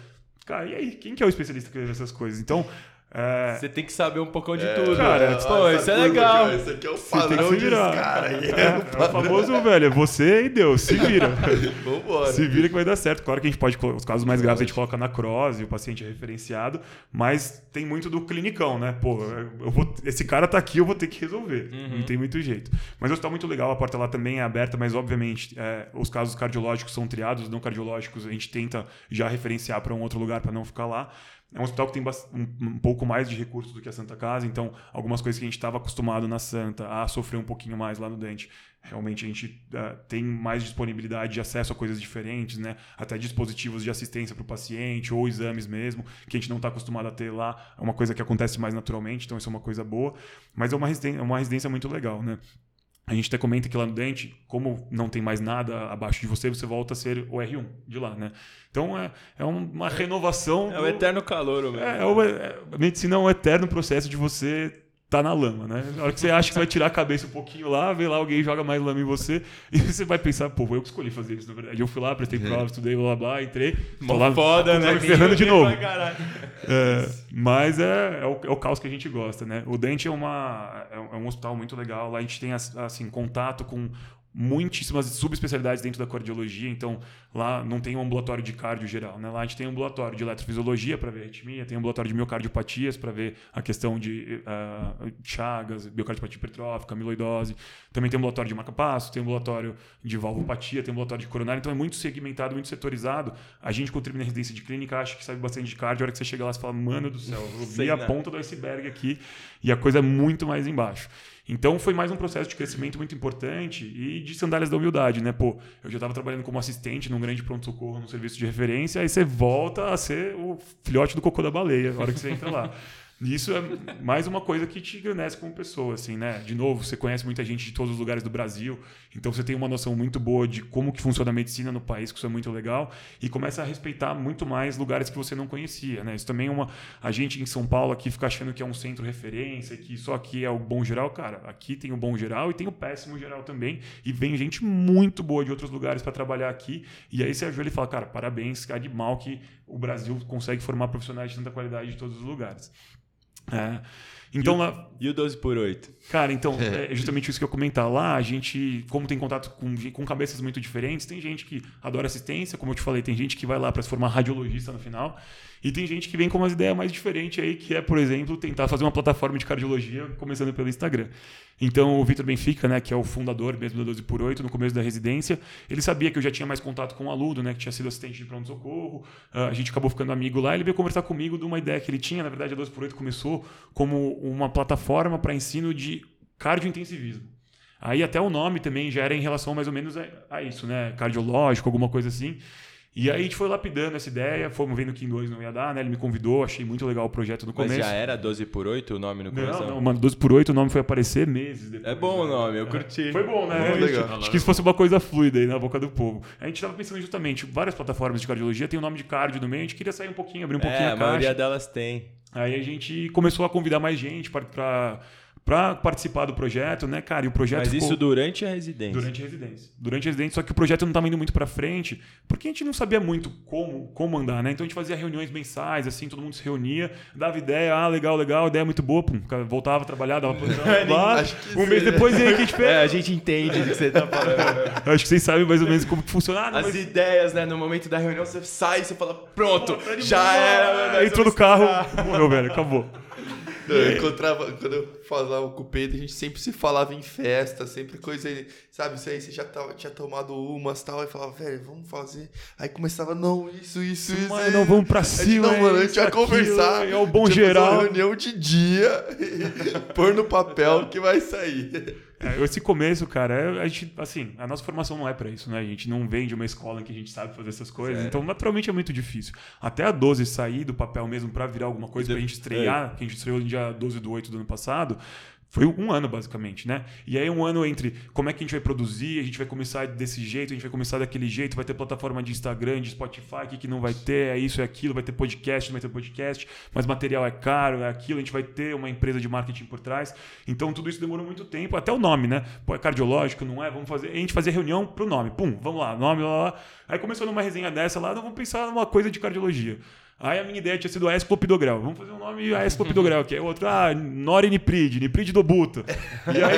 Cara, e aí? Quem que é o especialista que vê essas coisas? Então, É, Você tem que saber um poucão de tudo. cara, Pô, isso é legal. Esse aqui é o padrão de cara aí. É, é o famoso, velho, é você e Deus, se vira. Vambora. Se vira que vai dar certo. Claro que a gente pode, os casos mais graves a gente coloca na cross e o paciente é referenciado, mas tem muito do clinicão, né? Pô, eu vou- esse cara tá aqui, eu vou ter que resolver. Não tem muito jeito. Mas o hospital é muito legal, a porta lá também é aberta, mas obviamente é, os casos cardiológicos são triados, os não cardiológicos a gente tenta já referenciar para um outro lugar para não ficar lá. É um hospital que tem um, um pouco mais de recursos do que a Santa Casa, então algumas coisas que a gente estava acostumado na Santa a sofrer um pouquinho mais lá no Dente, realmente a gente eh, tem mais disponibilidade de acesso a coisas diferentes, né? Até dispositivos de assistência para o paciente ou exames mesmo, que a gente não está acostumado a ter lá. É uma coisa que acontece mais naturalmente, então isso é uma coisa boa. Mas é uma residência, é uma residência muito legal, né? A gente até comenta que lá no Dente, como não tem mais nada abaixo de você, você volta a ser o R1 de lá, né? Então é, é uma renovação. É o do- eterno calor, mesmo. é, é o- é- a medicina é um eterno processo de você tá na lama, né? Na hora que você acha que você vai tirar a cabeça um pouquinho lá, vem lá alguém joga mais lama em você e você vai pensar, pô, eu que escolhi fazer isso, na verdade. Eu fui lá, prestei prova, estudei, blá blá blá, entrei. Mó lá, foda, né? ferrando de novo. É, mas é, é, o, é o caos que a gente gosta, né? O Dente é, uma, é, um- é um hospital muito legal. Lá a gente tem as- assim, contato com muitíssimas subespecialidades dentro da cardiologia. Então, lá não tem um ambulatório de cardio geral, né? Lá a gente tem um ambulatório de eletrofisiologia para ver arritmia, tem um ambulatório de miocardiopatias para ver a questão de ah, chagas, miocardiopatia hipertrófica, amiloidose. Também tem um ambulatório de marca-passo, tem um ambulatório de valvopatia, tem um ambulatório de coronário. Então, é muito segmentado, muito setorizado. A gente contribui na residência de clínica, acha que sabe bastante de cardio. A hora que você chega lá, você fala, mano do céu, eu Sei vi a nada. ponta do iceberg aqui e a coisa é muito mais embaixo. Então foi mais um processo de crescimento muito importante e de sandálias da humildade, né? Pô, eu já estava trabalhando como assistente num grande pronto-socorro, num serviço de referência, aí você volta a ser o filhote do cocô da baleia na hora que você entra lá. Isso é mais uma coisa que te engrandece como pessoa, assim, né? De novo, você conhece muita gente de todos os lugares do Brasil, então você tem uma noção muito boa de como que funciona a medicina no país, que isso é muito legal, e começa a respeitar muito mais lugares que você não conhecia, né? Isso também é uma... A gente em São Paulo aqui fica achando que é um centro referência, que só aqui é o bom geral. Cara, aqui tem o bom geral e tem o péssimo geral também, e vem gente muito boa de outros lugares para trabalhar aqui, e aí você ajoelha e fala, cara, parabéns, cara de mal que o Brasil consegue formar profissionais de tanta qualidade de todos os lugares. É. Então lá, E o 12 por 8? Cara, então, é justamente isso que eu comentar. Lá, a gente, como tem contato com, com cabeças muito diferentes, tem gente que adora assistência, como eu te falei, tem gente que vai lá para se formar radiologista no final, e tem gente que vem com umas ideias mais diferentes aí, que é, por exemplo, tentar fazer uma plataforma de cardiologia, começando pelo Instagram. Então, o Vitor Benfica, né, que é o fundador mesmo da 12 por 8 no começo da residência, ele sabia que eu já tinha mais contato com o aluno, né, que tinha sido assistente de pronto-socorro, ah, a gente acabou ficando amigo lá, ele veio conversar comigo de uma ideia que ele tinha, na verdade, a 12 por 8 começou como uma plataforma para ensino de cardiointensivismo. Aí até o nome também já era em relação mais ou menos a, a isso, né? Cardiológico, alguma coisa assim. E aí a gente foi lapidando essa ideia, fomos vendo que em dois não ia dar, né? Ele me convidou, achei muito legal o projeto no Mas começo. já era 12 por 8 o nome no começo? Não, não, mano, 12 por 8 o nome foi aparecer meses depois. É bom o né? nome, eu curti. Foi bom, né? Muito A gente- legal. Acho que isso fosse uma coisa fluida aí na boca do povo. A gente estava pensando justamente, várias plataformas de cardiologia tem o nome de cardio no meio, a gente queria sair um pouquinho, abrir um pouquinho É, a a caixa. maioria delas tem. Aí a gente começou a convidar mais gente para para participar do projeto, né, cara? E o projeto Mas ficou... isso durante a residência. Durante a residência. Durante a residência, só que o projeto não estava indo muito para frente, porque a gente não sabia muito como, como andar, né? Então a gente fazia reuniões mensais, assim, todo mundo se reunia, dava ideia, ah, legal, legal, ideia muito boa, pum, voltava a trabalhar, dava plantão, lá, Acho que um mês seja. depois, e aí, o que a gente fez? É, a gente entende do que você tá falando. Acho que vocês sabem mais ou menos como que funciona. Ah, As mas- ideias, né? No momento da reunião, você sai, você fala, pronto, Pô, tá já era. mano, Aí nós entrou no carro, estudar. morreu, velho, acabou. Eu encontrava, quando eu falava com o Pedro, a gente sempre se falava em festa, sempre coisa, sabe, isso aí você já tava, tinha tomado umas e tal, aí falava, velho, vamos fazer. Aí começava, não, isso, isso, isso. Mano, não, vamos pra A gente, cima. não, mano, a gente vai aquilo, conversar. É o bom geral. uma reunião de dia, pôr no papel que vai sair. É, esse começo, cara, é- a gente, assim, a nossa formação não é pra isso, né? A gente não vem de uma escola em que a gente sabe fazer essas coisas, Sério. então naturalmente é muito difícil. Até a 12 sair do papel mesmo pra virar alguma coisa pra gente estrear, que a gente estreou no dia 12 do 8 do ano passado, foi um ano basicamente, né? E aí um ano entre como é que a gente vai produzir, a gente vai começar desse jeito, a gente vai começar daquele jeito, vai ter plataforma de Instagram, de Spotify, o que, que não vai ter, é isso, é aquilo, vai ter podcast, não vai ter podcast, mas material é caro, é aquilo, a gente vai ter uma empresa de marketing por trás. Então tudo isso demorou muito tempo, até o nome, né? Pô, é cardiológico, não é? Vamos fazer. A gente fazia reunião pro nome, pum, vamos lá, nome, lá, lá. Aí começou numa resenha dessa lá, não vamos pensar numa coisa de cardiologia. Aí a minha ideia tinha sido Aes Clopidogrel. Vamos fazer um nome Aes Clopidogrel, que é outro, ah, Nori Niprid, do Buta. E aí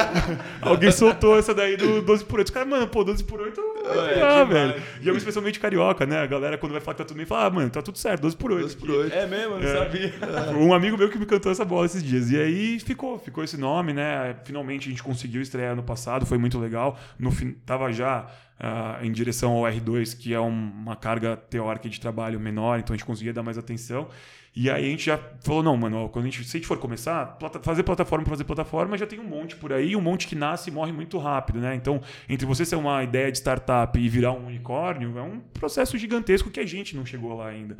alguém soltou essa daí do 12 por 8. Os caras, mano, pô, 12 por 8 É, ah, velho. E eu especialmente carioca, né? A galera quando vai falar que tá tudo bem, fala, ah, mano, tá tudo certo, 12 por 8. 12 por 8. É mesmo? Eu não É. sabia. Um amigo meu que me cantou essa bola esses dias. E aí ficou, ficou esse nome, né? Finalmente a gente conseguiu estrear ano passado, foi muito legal. No fim, tava já ah, em direção ao R2, que é um- uma carga teórica de trabalho menor, então a gente conseguia dar mais atenção. E aí a gente já falou, não, mano, quando a gente, se a gente for começar, plata- fazer plataforma fazer plataforma, já tem um monte por aí, um monte que nasce e morre muito rápido, né? Então, entre você ser uma ideia de startup e virar um unicórnio, é um processo gigantesco que a gente não chegou lá ainda.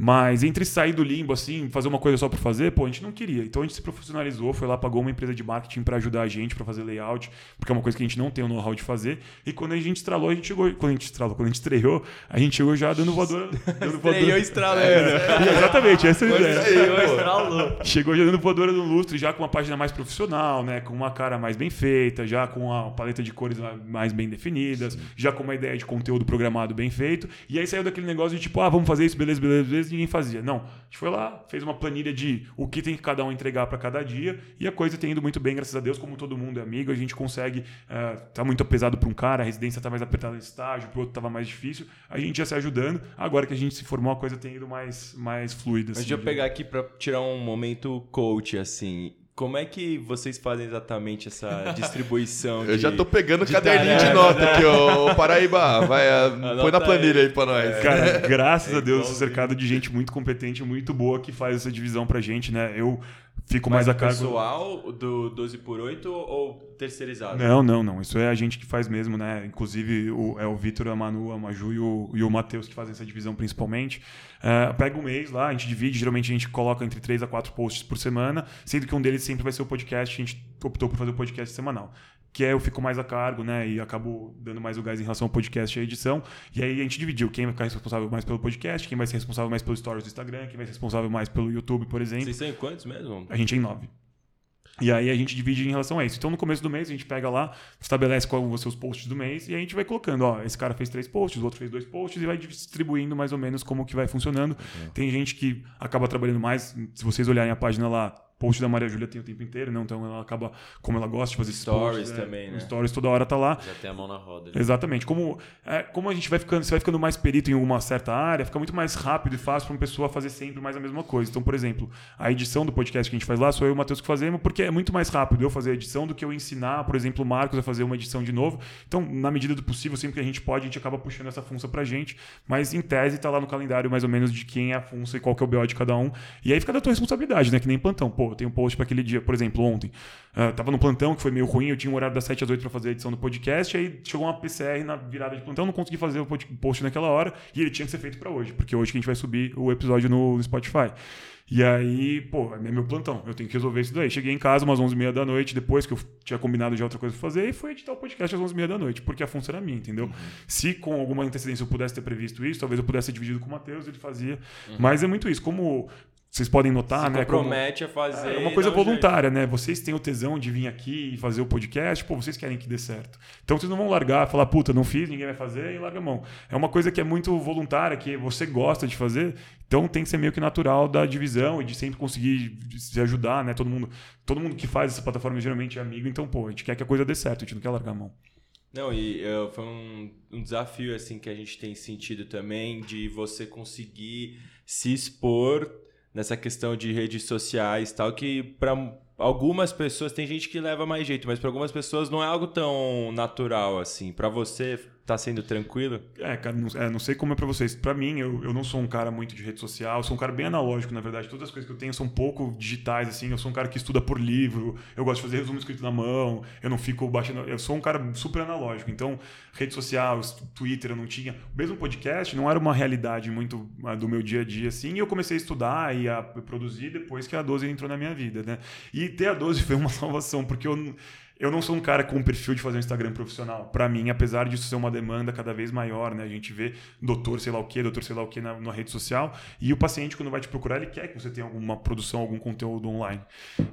Mas entre sair do limbo, assim, fazer uma coisa só por fazer, pô, a gente não queria. Então a gente se profissionalizou, foi lá, pagou uma empresa de marketing para ajudar a gente, para fazer layout, porque é uma coisa que a gente não tem o know-how de fazer. E quando a gente estralou, a gente chegou. Quando a gente estralou, quando a gente estreou, a gente chegou já dando voadora. Dando Estreou estralando. É, exatamente, essa é a ideia. Pô. Estralou. Chegou já dando voadora no lustre, já com uma página mais profissional, né? Com uma cara mais bem feita, já com a paleta de cores mais bem definidas, já com uma ideia de conteúdo programado bem feito. E aí saiu daquele negócio de tipo, ah, vamos fazer isso, beleza, beleza, beleza, ninguém fazia. Não. A gente foi lá, fez uma planilha de o que tem que cada um entregar para cada dia, e a coisa tem ido muito bem, graças a Deus, como todo mundo é amigo, a gente consegue. eh, tá muito pesado para um cara, a residência tá mais apertada no estágio, pro outro tava mais difícil. A gente ia se ajudando. Agora que a gente se formou, a coisa tem ido mais, mais fluida. Mas assim, deixa eu pegar aqui pra tirar um momento coach, assim. Como é que vocês fazem exatamente essa distribuição? Eu de- já tô pegando o de caderninho de nota né? aqui, ô ô, Paraíba. Vai, ah, põe na planilha aí. aí pra nós. Cara, graças a Deus, igualzinho. cercado de gente muito competente, muito boa que faz essa divisão pra gente, né? Eu fico mais a o cargo. pessoal do 12 por 8 ou terceirizado? Não, não, não. Isso é a gente que faz mesmo, né? Inclusive o, é o Vitor, a Manu, a Maju e o, e o Matheus que fazem essa divisão principalmente. É, pega um mês lá, a gente divide, geralmente a gente coloca entre três a quatro posts por semana, sendo que um deles sempre vai ser o podcast, a gente optou por fazer o podcast semanal. Que é eu fico mais a cargo, né? E acabo dando mais o gás em relação ao podcast e à edição. E aí a gente dividiu quem vai ficar responsável mais pelo podcast, quem vai ser responsável mais pelo stories do Instagram, quem vai ser responsável mais pelo YouTube, por exemplo. Vocês são em quantos mesmo? A gente é em nove. E aí a gente divide em relação a isso. Então no começo do mês a gente pega lá, estabelece qual vão ser os posts do mês e a gente vai colocando, ó, esse cara fez três posts, o outro fez dois posts e vai distribuindo mais ou menos como que vai funcionando. Tem gente que acaba trabalhando mais, se vocês olharem a página lá, post da Maria Júlia tem o tempo inteiro, né? Então ela acaba, como ela gosta de fazer Stories posts, também, né? Stories toda hora tá lá. Já tem a mão na roda. Exatamente. Como, é, como a gente vai ficando, você vai ficando mais perito em uma certa área, fica muito mais rápido e fácil para uma pessoa fazer sempre mais a mesma coisa. Então, por exemplo, a edição do podcast que a gente faz lá, sou eu e o Matheus que fazemos, porque é muito mais rápido eu fazer a edição do que eu ensinar, por exemplo, o Marcos a fazer uma edição de novo. Então, na medida do possível, sempre que a gente pode, a gente acaba puxando essa função pra gente, mas em tese tá lá no calendário mais ou menos de quem é a função e qual que é o BO de cada um. E aí fica da tua responsabilidade, né? Que nem plantão. Pô, eu tenho um post para aquele dia, por exemplo, ontem. ah, tava no plantão, que foi meio ruim, eu tinha um horário das 7 às 8 para fazer a edição do podcast, aí chegou uma PCR na virada de plantão, não consegui fazer o post naquela hora, e ele tinha que ser feito para hoje, porque hoje que a gente vai subir o episódio no, Spotify. E aí, pô, é meu plantão, eu tenho que resolver isso daí. Cheguei em casa umas 11h30 da noite, depois que eu tinha combinado já outra coisa pra fazer, e fui editar o podcast às 11h30 da noite, porque a função era minha, entendeu? Se com alguma antecedência eu pudesse ter previsto isso, talvez eu pudesse ter dividido com o Matheus, ele fazia. Mas é muito isso, como vocês podem notar, Se né? como- compromete a fazer. é uma coisa um jeito. voluntária, né? Vocês têm o tesão de vir aqui e fazer o podcast, pô, vocês querem que dê certo. Então vocês não vão largar, falar, puta, não fiz, ninguém vai fazer e larga a mão. É uma coisa que é muito voluntária, que você gosta de fazer, então tem que ser meio que natural da divisão e de sempre conseguir se ajudar, né? Todo mundo, todo mundo que faz essa plataforma geralmente é amigo, então, pô, a gente quer que a coisa dê certo, a gente não quer largar a mão. Não, e eh, foi um, um desafio assim que a gente tem sentido também de você conseguir se expor nessa questão de redes sociais, tal que para algumas pessoas tem gente que leva mais jeito, mas para algumas pessoas não é algo tão natural assim. Para você tá sendo tranquilo? É, cara, não, é, não sei como é pra vocês. Pra mim, eu, eu não sou um cara muito de rede social, sou um cara bem analógico, na verdade. Todas as coisas que eu tenho são um pouco digitais, assim. Eu sou um cara que estuda por livro, eu gosto de fazer resumo escrito na mão, eu não fico baixando. Eu sou um cara super analógico. Então, rede social, Twitter, eu não tinha. Mesmo podcast não era uma realidade muito ah, do meu dia a dia, assim. E eu comecei a estudar e a produzir depois que a 12 entrou na minha vida, né? E ter a 12 foi uma salvação, porque eu. Eu não sou um cara com um perfil de fazer um Instagram profissional. Pra mim, apesar disso ser uma demanda cada vez maior, né? A gente vê doutor sei lá o quê, doutor sei lá o quê na, na rede social. E o paciente, quando vai te procurar, ele quer que você tenha alguma produção, algum conteúdo online.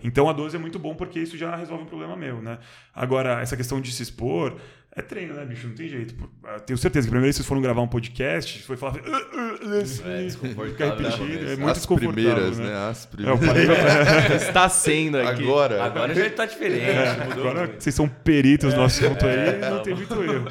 Então a 12 é muito bom porque isso já resolve um problema meu, né? Agora, essa questão de se expor. É treino, né, bicho? Não tem jeito. Eu Tenho certeza que a primeira vez que vocês foram gravar um podcast, foi falar. "Ah, ah", É desconfortável. Fica repetindo, é muito As desconfortável, primeiras, né? né? As É, primeiras. falei Está sendo aqui. Agora. Agora já tá diferente. mudou Agora muito. vocês são peritos no assunto aí, É, não tem muito erro.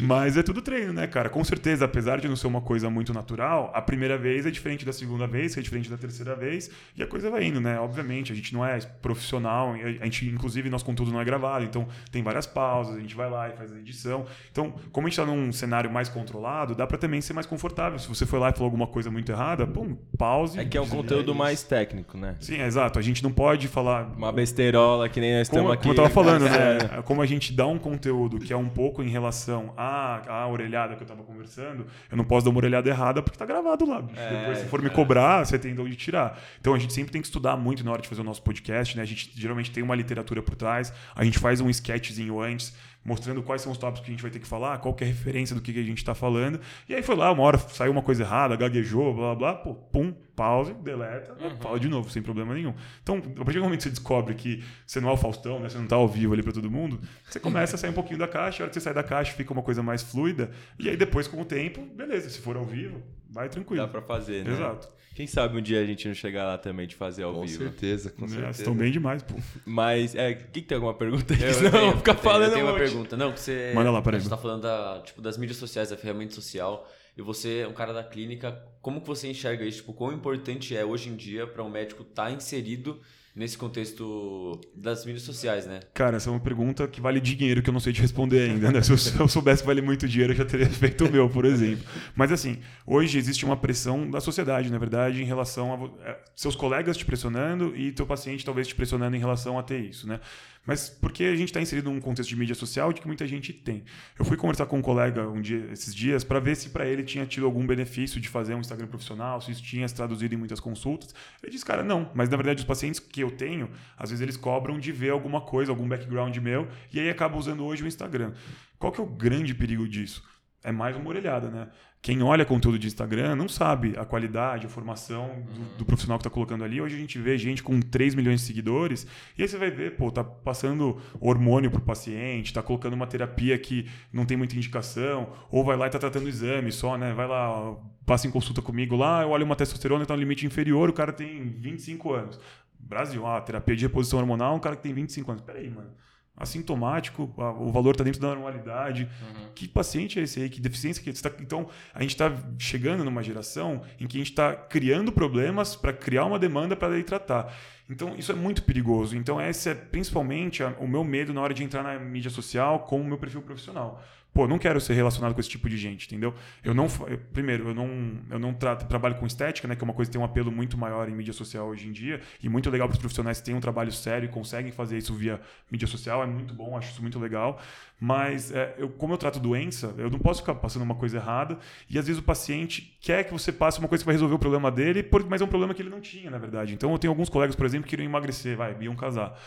Mas é tudo treino, né, cara? Com certeza, apesar de não ser uma coisa muito natural, a primeira vez é diferente da segunda vez, que é diferente da terceira vez, e a coisa vai indo, né? Obviamente, a gente não é profissional, a gente, inclusive, nosso conteúdo não é gravado, então tem várias pausas, a gente vai lá e faz a edição. Então, como a gente tá num cenário mais controlado, dá pra também ser mais confortável. Se você foi lá e falou alguma coisa muito errada, pum, pause. É que é um conteúdo isso. mais técnico, né? Sim, é exato. A gente não pode falar Uma besteirola que nem nós como, estamos aqui. como eu tava falando, É. né? Como a gente dá um conteúdo que é um pouco em relação à, à orelhada que eu tava conversando, eu não posso dar uma orelhada errada porque tá gravado lá. É, Depois, se for me cobrar, você tem de onde tirar. Então a gente sempre tem que estudar muito na hora de fazer o nosso podcast, né? A gente geralmente tem uma literatura por trás, a gente faz um sketchzinho antes. Mostrando quais são os tópicos que a gente vai ter que falar, qual que é a referência do que, que a gente tá falando. E aí foi lá, uma hora saiu uma coisa errada, gaguejou, blá blá pô, pum, pause, deleta, fala de novo, sem problema nenhum. Então, a partir do momento que você descobre que você não é o Faustão, né? Você não tá ao vivo ali para todo mundo, você começa a sair um pouquinho da caixa, a hora que você sai da caixa fica uma coisa mais fluida, e aí depois, com o tempo, beleza, se for ao vivo, vai tranquilo. Dá pra fazer, né? Exato. Quem sabe um dia a gente não chegar lá também de fazer ao Com vivo. certeza, com Né? certeza. Vocês estão bem demais, pô. Mas, é, quem que tem alguma pergunta aí? Eu, eu Senão tenho, tenho, falando eu tenho um uma monte. pergunta. Não, que você. Manda lá, A peraí. gente tá falando da, tipo, das mídias sociais, da ferramenta social. E você é um cara da clínica. Como que você enxerga isso? Tipo, quão importante é hoje em dia para um médico estar inserido nesse contexto das mídias sociais, né? Cara, essa é uma pergunta que vale dinheiro que eu não sei te responder ainda, né? Se eu, se eu soubesse que vale muito dinheiro, eu já teria feito o meu, por exemplo. Mas assim, hoje existe uma pressão da sociedade, na verdade, em relação a é, seus colegas te pressionando e teu paciente talvez te pressionando em relação a ter isso, né? Mas porque a gente está inserido num contexto de mídia social de que muita gente tem. Eu fui conversar com um colega um dia, esses dias para ver se para ele tinha tido algum benefício de fazer um Instagram profissional, se isso tinha se traduzido em muitas consultas. Ele disse, cara, não. Mas na verdade os pacientes que eu tenho, às vezes eles cobram de ver alguma coisa, algum background meu, e aí acaba usando hoje o Instagram. Qual que é o grande perigo disso? É mais uma orelhada, né? Quem olha conteúdo de Instagram não sabe a qualidade, a formação do, do profissional que está colocando ali. Hoje a gente vê gente com 3 milhões de seguidores e aí você vai ver, pô, tá passando hormônio pro paciente, tá colocando uma terapia que não tem muita indicação, ou vai lá e tá tratando exame só, né? Vai lá, passa em consulta comigo lá, eu olho uma testosterona que tá no limite inferior, o cara tem 25 anos. Brasil, ah, terapia de reposição hormonal, um cara que tem 25 anos. Peraí, mano assintomático, o valor está dentro da normalidade. Que paciente é esse aí? Que deficiência que é? Você tá- Então, a gente está chegando numa geração em que a gente está criando problemas para criar uma demanda para tratar. Então, isso é muito perigoso. Então, esse é principalmente o meu medo na hora de entrar na mídia social com o meu perfil profissional. Pô, eu não quero ser relacionado com esse tipo de gente, entendeu? Eu não, eu- primeiro, eu não, eu não trabalho com estética, né, que é uma coisa que tem um apelo muito maior em mídia social hoje em dia e muito legal para os profissionais que têm um trabalho sério e conseguem fazer isso via mídia social, é muito bom, acho isso muito legal. Mas é, eu, como eu trato doença, eu não posso ficar passando uma coisa errada e às vezes o paciente quer que você passe uma coisa que vai resolver o problema dele, mas é um problema que ele não tinha, na verdade. Então eu tenho alguns colegas, por exemplo, que queriam emagrecer, vai, iam casar.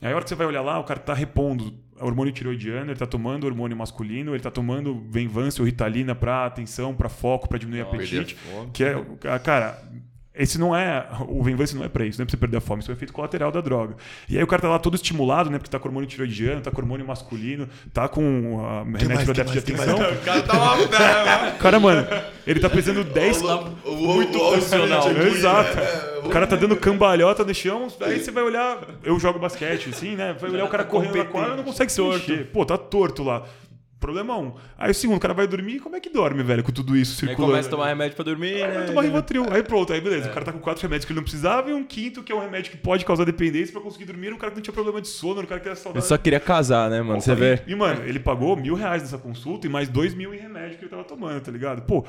Aí a hora que você vai olhar lá, o cara tá repondo hormônio tiroidiano, ele tá tomando hormônio masculino, ele tá tomando Venvance ou Ritalina pra atenção, pra foco, pra diminuir Perder apetite. fome. Que é, cara, esse não é. O Venvance não é pra isso, não é pra você perder a fome, isso é o efeito colateral da droga. E aí o cara tá lá todo estimulado, né? Porque tá com hormônio tiroidiano, tá com hormônio masculino, tá com uh, remédio pra déficit de atenção. O cara tá uma O cara, mano, ele tá pesando 10 Muito funcional. Exato. O cara tá dando cambalhota no chão, aí você vai olhar. Eu jogo basquete, assim, né? Vai olhar o cara correndo na quadra e não consegue se mexer. Pô, tá torto lá. Problema um. Aí o segundo, o cara vai dormir, como é que dorme, velho, com tudo isso Aí circulando? começa a tomar remédio pra dormir, Aí vai né? tomar Rivotril. Aí pronto, aí beleza. O cara tá com quatro remédios que ele não precisava e um quinto que é um remédio que pode causar dependência pra conseguir dormir. Um cara que não tinha problema de sono, um cara que era Ele saudável. só queria casar, né, mano? Você E- vê? E, mano, ele pagou mil reais nessa consulta e mais dois mil em remédio que ele tava tomando, tá ligado? Pô,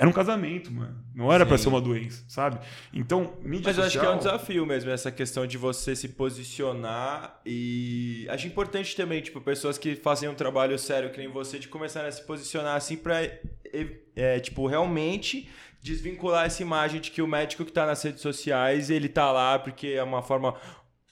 era um casamento, mano. Não era pra Sim. ser uma doença, sabe? Então, mídia Mas eu acho que é um desafio mesmo, essa questão de você se posicionar e acho importante também, tipo, pessoas que fazem um trabalho sério que nem você, de começar a se posicionar assim pra, é, é, tipo, realmente desvincular essa imagem de que o médico que tá nas redes sociais, ele tá lá porque é uma forma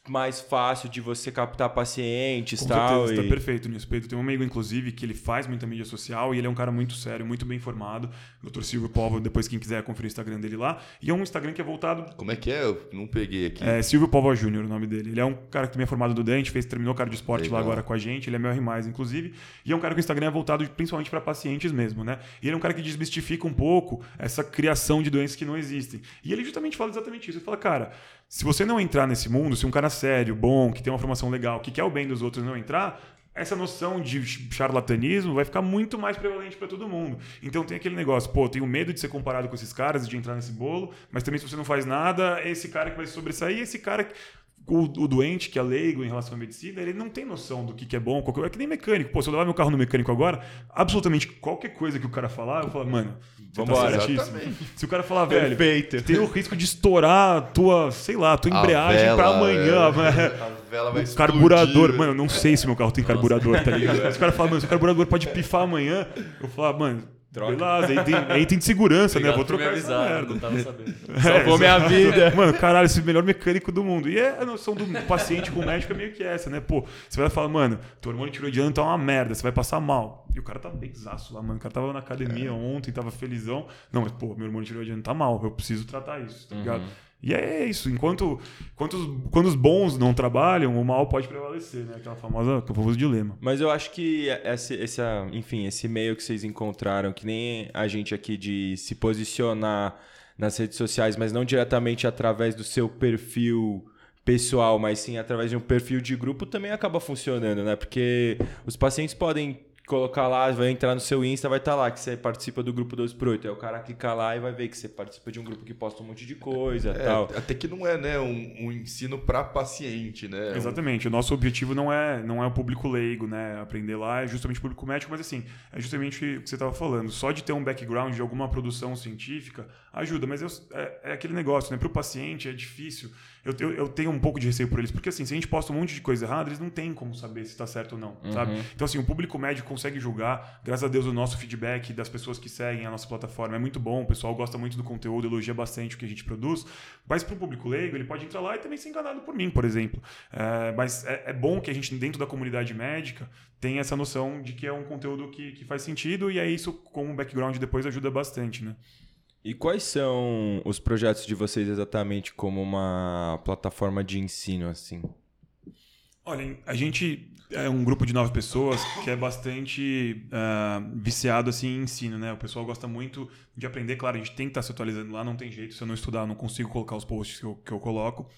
mais fácil de você captar pacientes e Com tal. certeza, e... tá perfeito nisso. Pedro tem um amigo, inclusive, que ele faz muita mídia social e ele é um cara muito sério, muito bem formado. Dr. Silvio Povo, depois quem quiser conferir o Instagram dele lá. E é um Instagram que é voltado Como é que é? Eu não peguei aqui. É Silvio Povo Júnior o nome dele. Ele é um cara que também é formado do Dante, fez, terminou cardio esporte lá Legal. agora com a gente. Ele é meu R+, inclusive. E é um cara que o Instagram é voltado principalmente para pacientes mesmo, né? E ele é um cara que desmistifica um pouco essa criação de doenças que não existem. E ele justamente fala exatamente isso. Ele fala, cara, se você não entrar nesse mundo, se um cara sério, bom, que tem uma formação legal, que quer o bem dos outros não entrar, essa noção de charlatanismo vai ficar muito mais prevalente para todo mundo. Então tem aquele negócio, pô, tenho medo de ser comparado com esses caras e de entrar nesse bolo, mas também se você não faz nada, é esse cara que vai sobressair, esse cara que- o, o doente que é leigo em relação à medicina, ele não tem noção do que, que é bom, qualquer, é que nem mecânico. Pô, se eu levar meu carro no mecânico agora, absolutamente qualquer coisa que o cara falar, eu falo, mano, Vambora. tá certíssimo. Se o cara falar, velho, Perfeito. tem o risco de estourar a tua, sei lá, a tua A embreagem vela, pra amanhã. é. A vela vai O carburador, mano, eu não sei se meu carro tem carburador, tá ligado? Os caras falam, mano, se o carburador pode pifar amanhã, eu falo, mano, Troca. beleza, aí tem, aí tem de segurança, né? Obrigado Vou por me trocar essa avisar, merda. não tava sabendo. Salvou minha exato. vida. Mano, caralho, esse é o melhor mecânico do mundo. E é a noção do paciente com o médico é meio que essa, né? Pô, você vai falar, mano, teu hormônio tiroidiano tá uma merda, você vai passar mal. E o cara tá bem zaço lá, mano. O cara tava na academia ontem, tava felizão. Não, mas, pô, meu hormônio tiroidiano tá mal, eu preciso tratar isso, tá ligado? E é isso. Enquanto, os, quando os bons não trabalham, o mal pode prevalecer, né? Aquela famosa, aquele famoso dilema. Mas eu acho que esse, esse, enfim, esse meio que vocês encontraram, que nem a gente aqui de se posicionar nas redes sociais, mas não diretamente através do seu perfil pessoal, mas sim através de um perfil de grupo, também acaba funcionando, né? Porque os pacientes podem colocar lá, vai entrar no seu Insta, vai estar lá que você participa do grupo 2 por 8. Aí o cara clica lá e vai ver que você participa de um grupo que posta um monte de coisa É, tal. até que não é, né, um, um ensino para paciente, né? Exatamente. O nosso objetivo não é, não é o público leigo, né? Aprender lá é justamente o público médico, mas assim, é justamente o que você estava falando. Só de ter um background de alguma produção científica ajuda, mas eu- é, é aquele negócio, né? Para o paciente é difícil. Eu, eu, eu tenho um pouco de receio por eles, porque assim, se a gente posta um monte de coisa errada, eles não têm como saber se está certo ou não, sabe? Então assim, o público médico consegue julgar. Graças a Deus o nosso feedback das pessoas que seguem a nossa plataforma é muito bom. O pessoal gosta muito do conteúdo, elogia bastante o que a gente produz. Mas para o público leigo, ele pode entrar lá e também ser enganado por mim, por exemplo. É, mas é, é bom que a gente, dentro da comunidade médica, tenha essa noção de que é um conteúdo que, que faz sentido e aí isso, com um background depois, ajuda bastante, né? E quais são os projetos de vocês exatamente como uma plataforma de ensino, assim? Olha, a gente é um grupo de nove pessoas que é bastante ah, viciado assim, em ensino, né? O pessoal gosta muito de aprender. Claro, a gente tem que estar se atualizando lá, não tem jeito. Se eu não estudar, eu não consigo colocar os posts que eu, que eu coloco.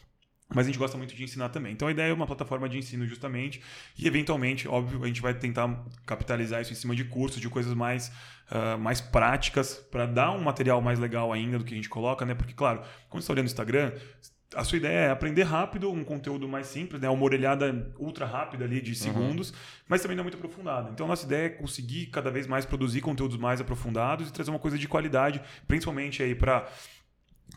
Mas a gente gosta muito de ensinar também. Então a ideia é uma plataforma de ensino justamente. E eventualmente, óbvio, a gente vai tentar capitalizar isso em cima de cursos, de coisas mais, ah, mais práticas, para dar um material mais legal ainda do que a gente coloca, né? Porque, claro, quando você está olhando o Instagram, a sua ideia é aprender rápido, um conteúdo mais simples, né? uma orelhada ultra rápida ali de segundos, mas também não muito aprofundada. Então, a nossa ideia é conseguir cada vez mais produzir conteúdos mais aprofundados e trazer uma coisa de qualidade, principalmente aí para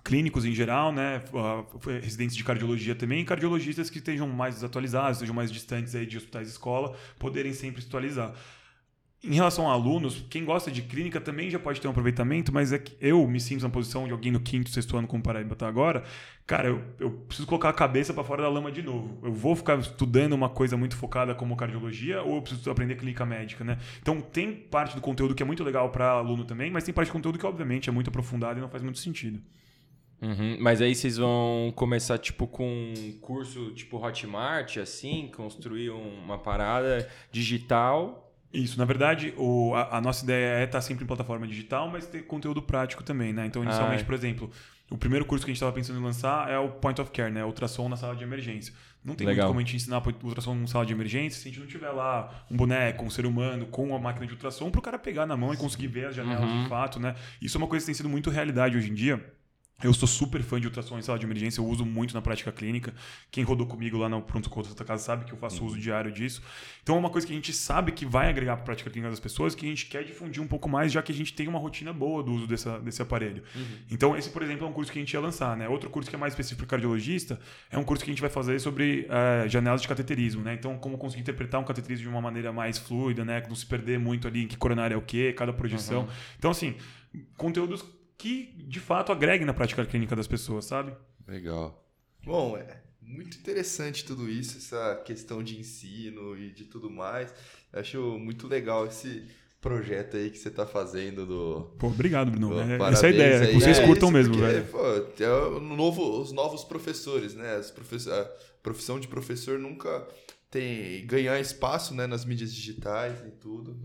clínicos em geral, né, uh, residentes de cardiologia também, cardiologistas que estejam mais desatualizados, estejam mais distantes aí de hospitais e escola, poderem sempre se atualizar. Em relação a alunos, quem gosta de clínica também já pode ter um aproveitamento, mas é que eu me sinto na posição de alguém no quinto, sexto ano, como Paraíba tá agora. Cara, eu, eu preciso colocar a cabeça para fora da lama de novo. Eu vou ficar estudando uma coisa muito focada como cardiologia ou eu preciso aprender clínica médica, né? Então tem parte do conteúdo que é muito legal para aluno também, mas tem parte do conteúdo que obviamente é muito aprofundado e não faz muito sentido. Uhum, Mas aí vocês vão começar, tipo, com um curso tipo Hotmart, assim, construir um- uma parada digital. Isso, na verdade, o, a, a nossa ideia é estar sempre em plataforma digital, mas ter conteúdo prático também, né? Então, inicialmente, Ah. por exemplo, o primeiro curso que a gente estava pensando em lançar é o Point of Care, né? Ultrassom na sala de emergência. Não tem Legal. muito como a gente ensinar ultrassom na sala de emergência se a gente não tiver lá um boneco, um ser humano com a máquina de ultrassom para o cara pegar na mão e conseguir ver as janelas Uhum. de fato, né? Isso é uma coisa que tem sido muito realidade hoje em dia. Eu sou super fã de ultrassom em sala de emergência, eu uso muito na prática clínica. Quem rodou comigo lá no Pronto Socorro da Santa Casa sabe que eu faço uso diário disso. Então é uma coisa que a gente sabe que vai agregar para a prática clínica das pessoas, que a gente quer difundir um pouco mais, já que a gente tem uma rotina boa do uso dessa, desse aparelho. Então esse, por exemplo, é um curso que a gente ia lançar. Né? Outro curso que é mais específico para cardiologista é um curso que a gente vai fazer sobre eh, janelas de cateterismo. Né? Então como conseguir interpretar um cateterismo de uma maneira mais fluida, né? não se perder muito ali em que coronária é o quê, cada projeção. Então assim, conteúdos que de fato agreguem na prática clínica das pessoas, sabe? Legal. Bom, é, muito interessante tudo isso, essa questão de ensino e de tudo mais. Eu acho muito legal esse projeto aí que você tá fazendo do. Pô, obrigado, Bruno. Pô, É, parabéns essa é a ideia, aí. vocês É curtam mesmo, porque, velho. Pô, é o novo, os novos professores, né? As profe- a profissão de professor nunca tem ganhar espaço né, nas mídias digitais e tudo.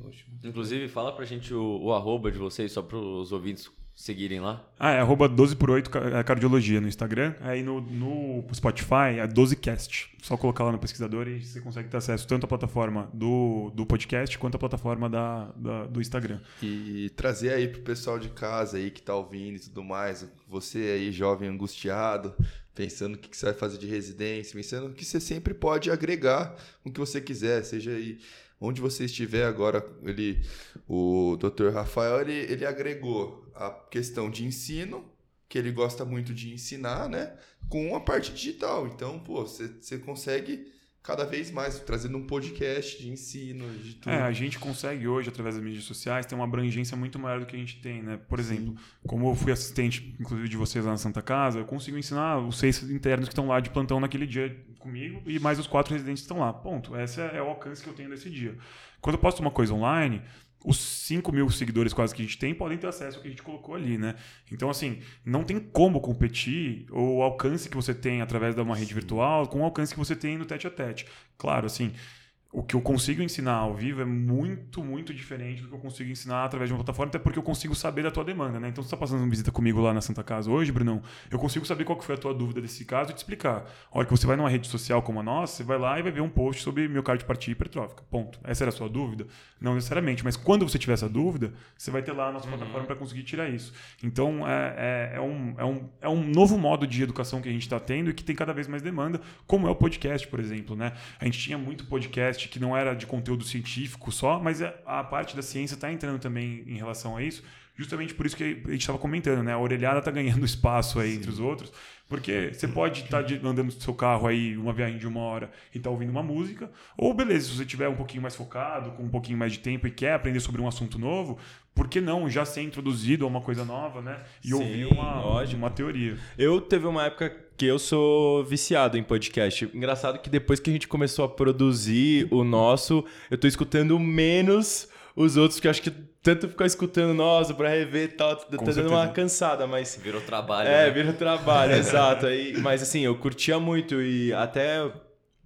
Inclusive, fala pra gente o, o arroba de vocês, só pros ouvintes seguirem lá. Ah, é arroba 12 por 8 ca- é cardiologia no Instagram. Aí no, no Spotify é 12cast. Só colocar lá no pesquisador e você consegue ter acesso tanto à plataforma do, do podcast quanto à plataforma da, da- do Instagram. E trazer aí pro pessoal de casa aí que tá ouvindo e tudo mais, você aí jovem angustiado, pensando o que que você vai fazer de residência, pensando que você sempre pode agregar o que você quiser, seja aí onde você estiver agora, ele, o Dr. Rafael, ele, ele agregou a questão de ensino, que ele gosta muito de ensinar, né, com a parte digital. Então, pô, você, consegue cada vez mais trazendo um podcast de ensino, de tudo. É, a gente consegue hoje, através das mídias sociais, ter uma abrangência muito maior do que a gente tem, né? Por exemplo, como eu fui assistente, inclusive, de vocês lá na Santa Casa, eu consigo ensinar os seis internos que estão lá de plantão naquele dia comigo e mais os quatro residentes que estão lá. Ponto. Esse é o alcance que eu tenho nesse dia. Quando eu posto uma coisa online, os 5 mil seguidores quase que a gente tem podem ter acesso ao que a gente colocou ali, né? Então, assim, não tem como competir o alcance que você tem através de uma rede virtual com o alcance que você tem no tete a tete. Claro, assim, o que eu consigo ensinar ao vivo é muito, muito diferente do que eu consigo ensinar através de uma plataforma, até porque eu consigo saber da tua demanda, né? Então, você está passando uma visita comigo lá na Santa Casa hoje, Brunão, eu consigo saber qual foi a tua dúvida desse caso e te explicar. A hora que você vai numa rede social como a nossa, você vai lá e vai ver um post sobre miocardiopatia hipertrófica. Ponto. Essa era a sua dúvida? Não necessariamente, mas quando você tiver essa dúvida, você vai ter lá a nossa plataforma para conseguir tirar isso. Então, é, é, é, um, é, um, é um novo modo de educação que a gente está tendo e que tem cada vez mais demanda, como é o podcast, por exemplo, né? A gente tinha muito podcast que não era de conteúdo científico só, mas a, a parte da ciência está entrando também em relação a isso, justamente por isso que a gente estava comentando, né? A orelhada está ganhando espaço aí entre os outros, porque você pode estar andando no seu carro aí uma viagem de uma hora e estar ouvindo uma música, ou beleza, se você tiver um pouquinho mais focado, com um pouquinho mais de tempo e quer aprender sobre um assunto novo, por que não já ser introduzido a uma coisa nova, né? E Sim, ouvir uma, lógico. uma teoria. Eu teve uma época que eu sou viciado em podcast. Engraçado que depois que a gente começou a produzir o nosso, eu tô escutando menos os outros, que acho que tanto ficar escutando nosso pra rever e tal, tá dando certeza. uma cansada, mas. Virou trabalho. É, né? vira trabalho, exato. Aí, mas assim, eu curtia muito e até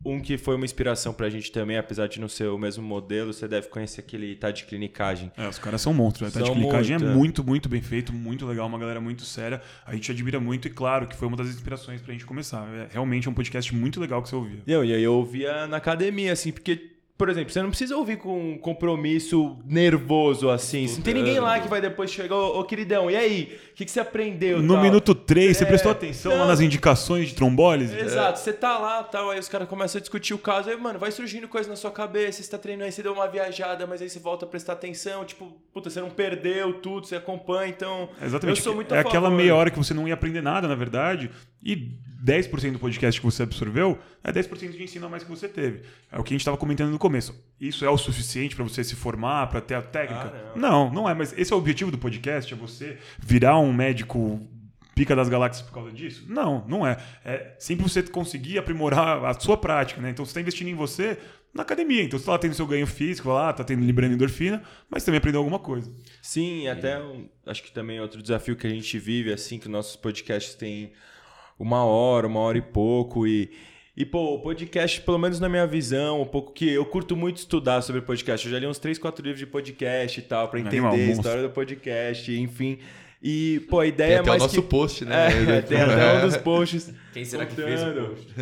um que foi uma inspiração pra gente também, apesar de não ser o mesmo modelo, você deve conhecer aquele tá de clinicagem. É, os caras são monstros. A São Clinicagem muito, é é. muito, muito bem feito, muito legal, uma galera muito séria. A gente admira muito e, claro, que foi uma das inspirações pra gente começar. É realmente um podcast muito legal que você ouvia. Não, e aí eu ouvia na academia, assim, porque, por exemplo, você não precisa ouvir com um compromisso nervoso, assim. Não tem ninguém lá que vai depois chegar, ô, ô queridão, e aí? O que, que você aprendeu? No tal? minuto 3, você É, prestou atenção lá não. nas indicações de trombólise? Exato, você tá lá tal, aí os caras começam a discutir o caso, aí, mano, vai surgindo coisa na sua cabeça, você tá treinando, aí você deu uma viajada, mas aí você volta a prestar atenção, tipo, puta, você não perdeu tudo, você acompanha, então. Exatamente. Eu sou muito é aquela favor. meia hora que você não ia aprender nada, na verdade, e 10% do podcast que você absorveu é 10% de ensino a mais que você teve. É o que a gente estava comentando no começo. Isso é o suficiente para você se formar, para ter a técnica? Ah, não. não, é, mas esse é o objetivo do podcast, é você virar um médico pica das galáxias por causa disso? Não, não é. É sempre você conseguir aprimorar a sua prática, né? Então você está investindo em você na academia. Então você está lá tendo seu ganho físico lá, tá tendo liberando endorfina, mas também aprendeu alguma coisa. Sim, até um- acho que também outro desafio que a gente vive, assim, que nossos podcasts têm uma hora, uma hora e pouco, e. E, pô, o podcast, pelo menos na minha visão, um pouco que eu curto muito estudar sobre podcast. Eu já li uns 3, 4 livros de podcast e tal, pra entender Animal, a monstro. história do podcast, enfim. E, pô, a Tem ideia é até o mais nosso que... post, né? É, tem até um dos posts. Quem será que fez o contando. post?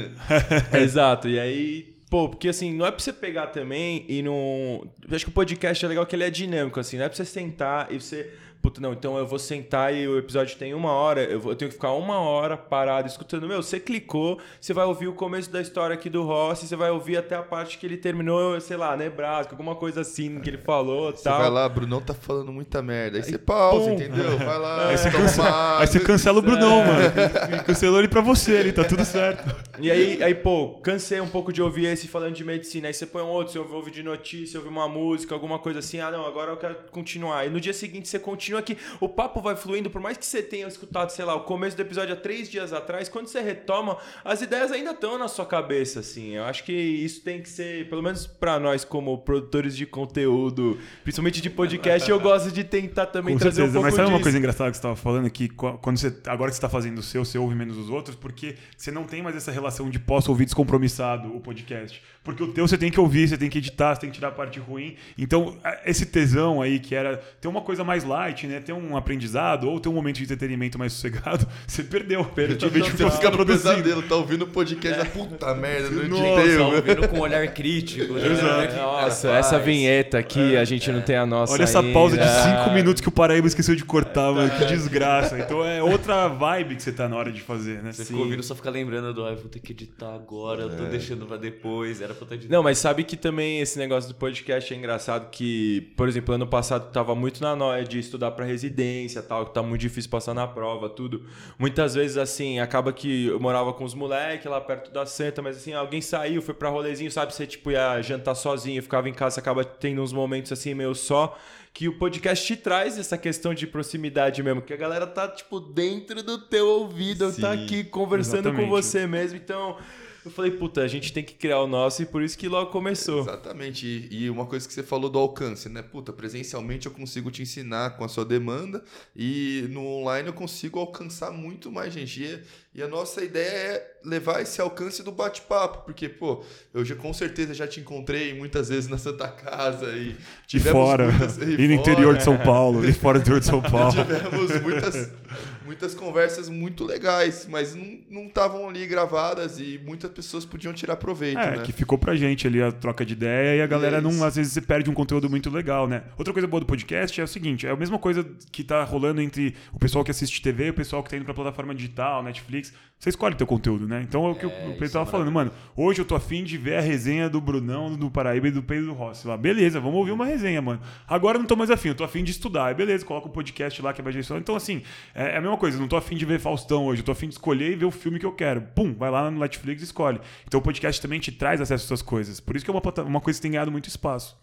Exato, e aí, pô, porque assim, não é pra você pegar também e não. Eu acho que o podcast é legal que ele é dinâmico, assim, não é pra você sentar e você. Puta, não, então eu vou sentar e o episódio tem uma hora, eu, vou- eu tenho que ficar uma hora parado escutando. Meu, você clicou, você vai ouvir o começo da história aqui do Rossi, você vai ouvir até a parte que ele terminou, sei lá, Nebraska, alguma coisa assim que ele falou Você tal. vai lá, Brunão tá falando muita merda. Aí você pausa, pum. entendeu? Vai lá, Aí você, cancela, aí você cancela o Brunão, mano. Cancelou ele pra você, ele tá tudo certo. E aí, aí, pô, cansei um pouco de ouvir esse falando de medicina. Aí você põe um outro, você ouve, ouve de notícia, ouve uma música, alguma coisa assim. Ah, não, agora eu quero continuar. E no dia seguinte você continua. Continua aqui. O papo vai fluindo, por mais que você tenha escutado, sei lá, o começo do episódio há três dias atrás, quando você retoma, as ideias ainda estão na sua cabeça, assim. Eu acho que isso tem que ser, pelo menos para nós como produtores de conteúdo, principalmente de podcast, eu gosto de tentar também Com trazer certeza, um pouco mas sabe disso. uma coisa engraçada que você estava falando? Que qu- quando você, agora que você está fazendo o seu, você ouve menos os outros, porque você não tem mais essa relação de posso ouvir descompromissado o podcast. Porque o teu você tem que ouvir, você tem que editar, você tem que tirar a parte ruim. Então, esse tesão aí que era ter uma coisa mais light, né? Ter um aprendizado ou ter um momento de entretenimento mais sossegado, você perdeu. Perdeu. Em vez de Você ficar produzindo. pesadelo, tá ouvindo o podcast, ah, puta merda, não Só meu. ouvindo com um olhar crítico. né? Exato. Nossa, faz. essa vinheta aqui, a gente não tem a nossa Olha essa ainda. pausa de cinco minutos que o Paraíba esqueceu de cortar, mano. Que desgraça. Então é outra vibe que você tá na hora de fazer, né? Você fica ouvindo, só fica lembrando do, ai, vou ter que editar agora, eu tô deixando pra depois, era pra estar editando. Não, mas sabe que também esse negócio do podcast é engraçado que, por exemplo, ano passado tava muito na noia de estudar pra residência, tal, que tá muito difícil passar na prova, tudo. Muitas vezes assim, acaba que eu morava com os moleques lá perto da Santa, mas assim, alguém saiu, foi pra rolezinho, sabe, você tipo ia jantar sozinho, ficava em casa, acaba tendo uns momentos assim meio só que o podcast te traz essa questão de proximidade mesmo, que a galera tá tipo dentro do teu ouvido, tá Sim, aqui conversando com exatamente. você mesmo, então eu falei, puta, a gente tem que criar o nosso e por isso que logo começou. Exatamente. E, e uma coisa que você falou do alcance, né? Puta, presencialmente eu consigo te ensinar com a sua demanda e no online eu consigo alcançar muito mais gente. E, e a nossa ideia é levar esse alcance do bate-papo, porque, pô, eu já com certeza já te encontrei muitas vezes na Santa Casa e E tivemos fora. muitas- E no interior de São Paulo. E fora do interior de São Paulo. Tivemos muitas, muitas conversas muito legais, mas não estavam ali gravadas e muitas pessoas podiam tirar proveito, É, né? que ficou pra gente ali a troca de ideia e a galera é não, às vezes você perde um conteúdo muito legal, né? Outra coisa boa do podcast é o seguinte, é a mesma coisa que tá rolando entre o pessoal que assiste TV e o pessoal que tá indo pra plataforma digital, Netflix. Você escolhe teu conteúdo, né? Então é o que o isso Pedro tava é falando, mano. Hoje eu tô afim de ver a resenha do Brunão, do Paraíba e do Pedro Rossi lá. Beleza, vamos ouvir uma resenha, mano. Agora eu não tô mais afim, eu tô afim de estudar. Beleza, coloca o podcast lá que vai gestionar. Então, assim, é é a mesma coisa, eu não tô afim de ver Faustão hoje, eu tô afim de escolher e ver o filme que eu quero. Pum, vai lá no Netflix e escolhe. Então o podcast também te traz acesso a essas coisas. Por isso que é uma, uma coisa que tem ganhado muito espaço.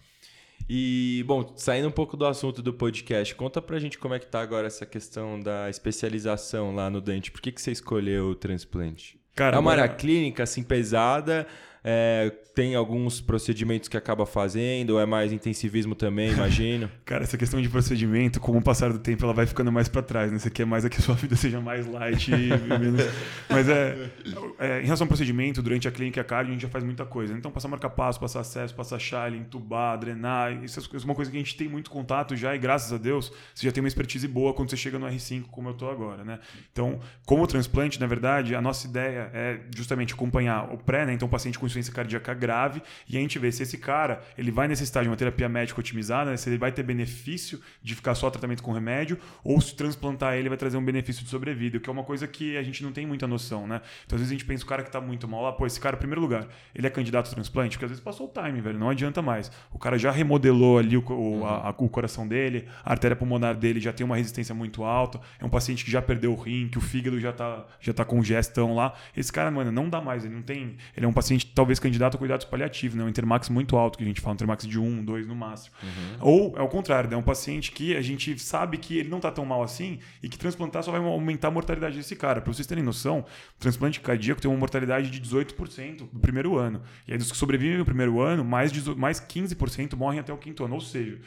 E, bom, saindo um pouco do assunto do podcast, conta pra gente como é que tá agora essa questão da especialização lá no dente. Por que, que você escolheu o transplante? Cara, é uma área clínica, assim, pesada? É, tem alguns procedimentos que acaba fazendo? Ou é mais intensivismo também, imagino? Cara, essa questão de procedimento, com o passar do tempo, ela vai ficando mais pra trás, né? Você quer mais é que a sua vida seja mais light e menos. Mas é, é, Em relação ao procedimento, durante a clínica e a cardio, a gente já faz muita coisa. Então, passar marca-passo, passar acesso, passar chale, entubar, drenar, isso é uma coisa que a gente tem muito contato já, e graças a Deus, você já tem uma expertise boa quando você chega no R5, como eu tô agora, né? Então, como transplante, na verdade, a nossa ideia é justamente acompanhar o pré, né? Então, o paciente com insuficiência cardíaca grave, e a gente vê se esse cara ele vai necessitar de uma terapia médica otimizada, né? se ele vai ter benefício de ficar só tratamento com remédio, ou se transplantar ele vai trazer um benefício de sobrevida, que é uma coisa que a gente não tem muita noção, né? Então, às vezes a gente pensa o cara que tá muito mal lá, pô, esse cara, em primeiro lugar, ele é candidato a transplante, porque às vezes passou o time, velho, não adianta mais. O cara já remodelou ali o, o, a- a- o coração dele, a artéria pulmonar dele já tem uma resistência muito alta, é um paciente que já perdeu o rim, que o fígado já tá, já tá com gestão lá. Esse cara, mano, não dá mais, ele não tem. Ele é um paciente talvez candidato a cuidados paliativos, né? Um intermax muito alto, que a gente fala, um intermax de 1, 2 no máximo. Ou é o contrário, né? É um paciente que a gente sabe que ele não tá tão mal assim e que transplantar só vai aumentar a mortalidade desse cara. Pra vocês terem noção, o transplante cardíaco tem uma mortalidade de 18% no primeiro ano. E aí, dos que sobrevivem no primeiro ano, mais, 18 mais 15% morrem até o quinto ano. Ou seja,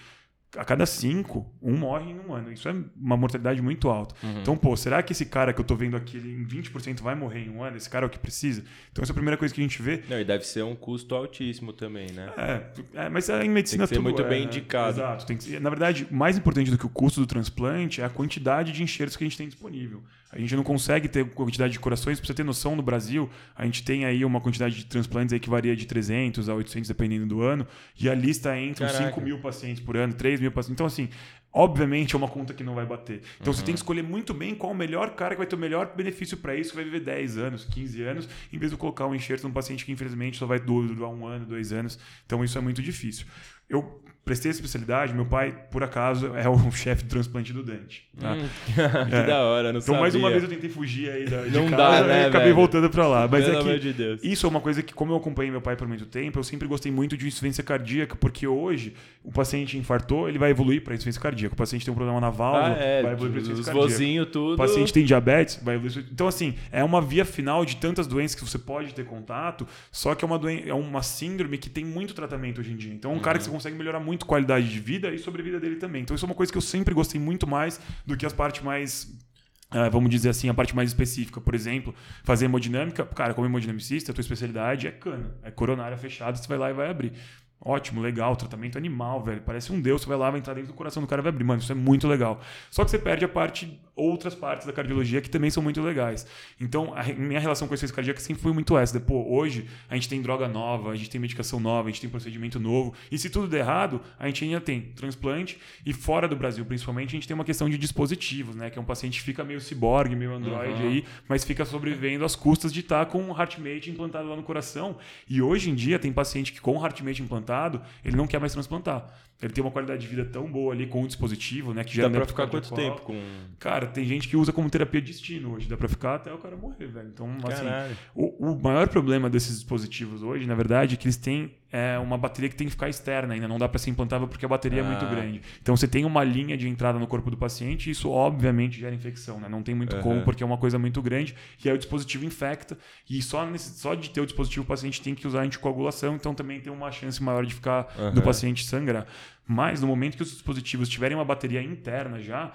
a cada cinco, um morre em um ano. Isso é uma mortalidade muito alta. Então, pô, será que esse cara que eu tô vendo aqui, ele em 20% vai morrer em um ano? Esse cara é o que precisa? Então, essa é a primeira coisa que a gente vê. Não, e deve ser um custo altíssimo também, né? É, é, mas é, em medicina Tem que ser tudo muito é, bem indicado. Exato. Tem que ser- na verdade, mais importante do que o custo do transplante é a quantidade de enxertos que a gente tem disponível. A gente não consegue ter quantidade de corações. Pra você ter noção, no Brasil, a gente tem aí uma quantidade de transplantes aí que varia de 300 a 800, dependendo do ano. E a lista entra Caraca. 5 mil pacientes por ano, 3 mil pacientes. Então, assim, obviamente é uma conta que não vai bater. Então, Uhum. você tem que escolher muito bem qual o melhor cara que vai ter o melhor benefício para isso, que vai viver 10 anos, 15 anos, em vez de colocar um enxerto num paciente que, infelizmente, só vai durar um ano, dois anos. Então, isso é muito difícil. Eu prestei especialidade, meu pai, por acaso, é o chefe de transplante do dente. tá? que É. da hora, não Então, sabia. mais uma vez eu tentei fugir aí da, de Não casa dá, né, e acabei velho? voltando para lá. Mas Pelo é que de isso é uma coisa que, como eu acompanhei meu pai por muito tempo, eu sempre gostei muito de insuficiência cardíaca, porque hoje o paciente infartou, ele vai evoluir para insuficiência cardíaco. O paciente tem um problema na válvula, Ah, é, vai evoluir para insuficiência cardíaca. vozinhos, tudo. O paciente tem diabetes, vai evoluir. Então, assim, é uma via final de tantas doenças que você pode ter contato, só que é uma, doen é uma síndrome que tem muito tratamento hoje em dia. Então, é um cara que você consegue melhorar muito a qualidade de vida e sobrevida dele também. Então, isso é uma coisa que eu sempre gostei muito mais do que as partes mais. ah, vamos dizer assim, a parte mais específica, por exemplo, fazer hemodinâmica. Cara, como hemodinamicista, a tua especialidade é cana, é coronária fechada, você vai lá e vai abrir. Ótimo, legal, tratamento animal, velho. Parece um deus, você vai lá, vai entrar dentro do coração do cara e vai abrir. Mano, isso é muito legal. Só que você perde a parte, outras partes da cardiologia que também são muito legais. Então, a minha relação com a ciência cardíaca sempre foi muito essa. Pô, hoje a gente tem droga nova, a gente tem medicação nova, a gente tem procedimento novo. E se tudo der errado, a gente ainda tem transplante. E fora do Brasil, principalmente, a gente tem uma questão de dispositivos, né? Que é um paciente que fica meio ciborgue, meio android aí, mas fica sobrevivendo às custas de estar com um heartmate implantado lá no coração. E hoje em dia tem paciente que com o heartmate implantado, ele não quer mais transplantar. Ele tem uma qualidade de vida tão boa ali com o dispositivo, né? Que já Dá não pra é ficar quanto tempo com. Cara, tem gente que usa como terapia de destino hoje. Dá pra ficar até o cara morrer, velho. Então, assim, Caralho. o, o maior problema desses dispositivos hoje, na verdade, é que eles têm é, uma bateria que tem que ficar externa ainda. Não dá pra ser implantável porque a bateria é muito Ah. grande. Então, você tem uma linha de entrada no corpo do paciente e isso, obviamente, gera infecção, né? Não tem muito como porque é uma coisa muito grande e aí o dispositivo infecta. E só, nesse, só de ter o dispositivo, o paciente tem que usar anticoagulação. Então, também tem uma chance maior de ficar do paciente sangrar. Mas, no momento que os dispositivos tiverem uma bateria interna já,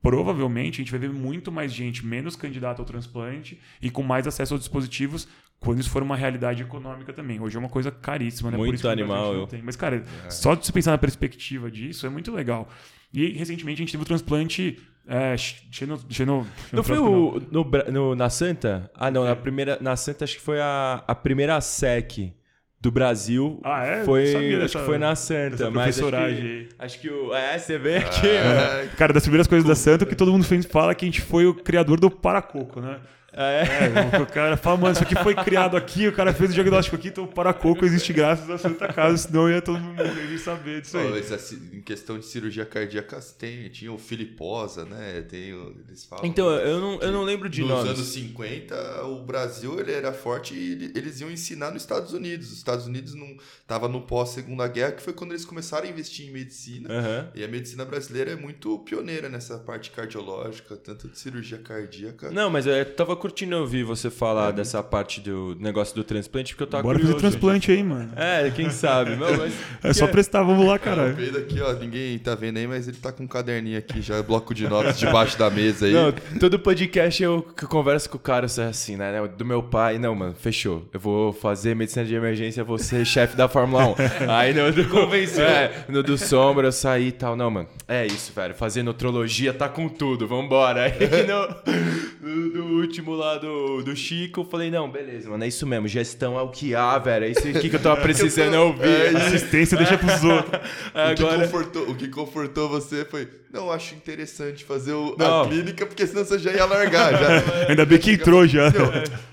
provavelmente a gente vai ver muito mais gente menos candidata ao transplante e com mais acesso aos dispositivos quando isso for uma realidade econômica também. Hoje é uma coisa caríssima, né? Por Muito animal, eu-. Mas, cara, só de você pensar na perspectiva disso é muito legal. E recentemente a gente teve o transplante. É, xeno, xeno, Não foi o, no, no- na Santa? Ah, não, na primeira. Na Santa acho que foi a, a primeira SEC do Brasil. Ah, é? Foi, sabia acho que foi na Santa. Mas acho que, acho que o. É, você vê aqui. ó. Cara, das primeiras coisas da Santa, que todo mundo fala que a gente foi o criador do paracoco, né? É. É, o cara fala, mano, isso aqui foi criado aqui, o cara fez o diagnóstico aqui, então o paracoco existe graças à Santa Casa, senão ia todo mundo morrer saber disso aí. mas assim, em questão de cirurgia cardíaca, tem, tinha o Filiposa, né? Tem, eles falam. Então, eu não, eu não lembro de Nos nomes. anos 50, o Brasil ele era forte e ele- eles iam ensinar nos Estados Unidos. Os Estados Unidos não tava no pós-segunda guerra, que foi quando eles começaram a investir em medicina. Aham. E a medicina brasileira é muito pioneira nessa parte cardiológica, tanto de cirurgia cardíaca. Não, mas eu tava curtindo ouvir você falar dessa parte do negócio do transplante, porque eu tava Bora fazer curioso. transplante aí, mano. É, quem sabe. Não, mas- É só prestar, vamos lá, O caralho. Aqui, ó, ninguém tá vendo aí, mas ele tá com um caderninho aqui, já bloco de notas debaixo da mesa aí. Não, todo podcast eu converso com o cara é assim, né? Do meu pai, não, mano, fechou. Eu vou fazer medicina de emergência, vou ser chefe da Fórmula 1. Aí no do, Convenceu. É, no do Sombra eu saí e tal. Não, mano, é isso, velho. Fazer nutrologia tá com tudo, vambora. Aí no, no, do último lá do, do Chico, eu falei, não, beleza, mano, é isso mesmo. Gestão é o que há, velho. É isso aqui que eu tava precisando ouvir. Assistência deixa pros outros. O, que Agora. confortou, o que confortou você foi, não, acho interessante fazer o- a clínica, porque senão você já ia largar. Já. Ainda bem que entrou já.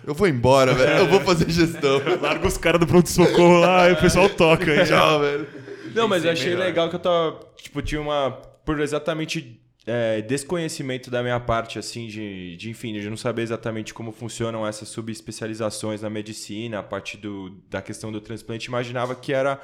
Eu vou embora, velho. Eu vou fazer gestão. Larga os caras do pronto-socorro lá e o pessoal toca aí. Tchau, velho. Não, mas eu achei melhor. legal que eu tava. Tipo, tinha uma. Por exatamente é, desconhecimento da minha parte, assim, de, de, enfim, de não saber exatamente como funcionam essas subespecializações na medicina, a parte do, da questão do transplante, imaginava que era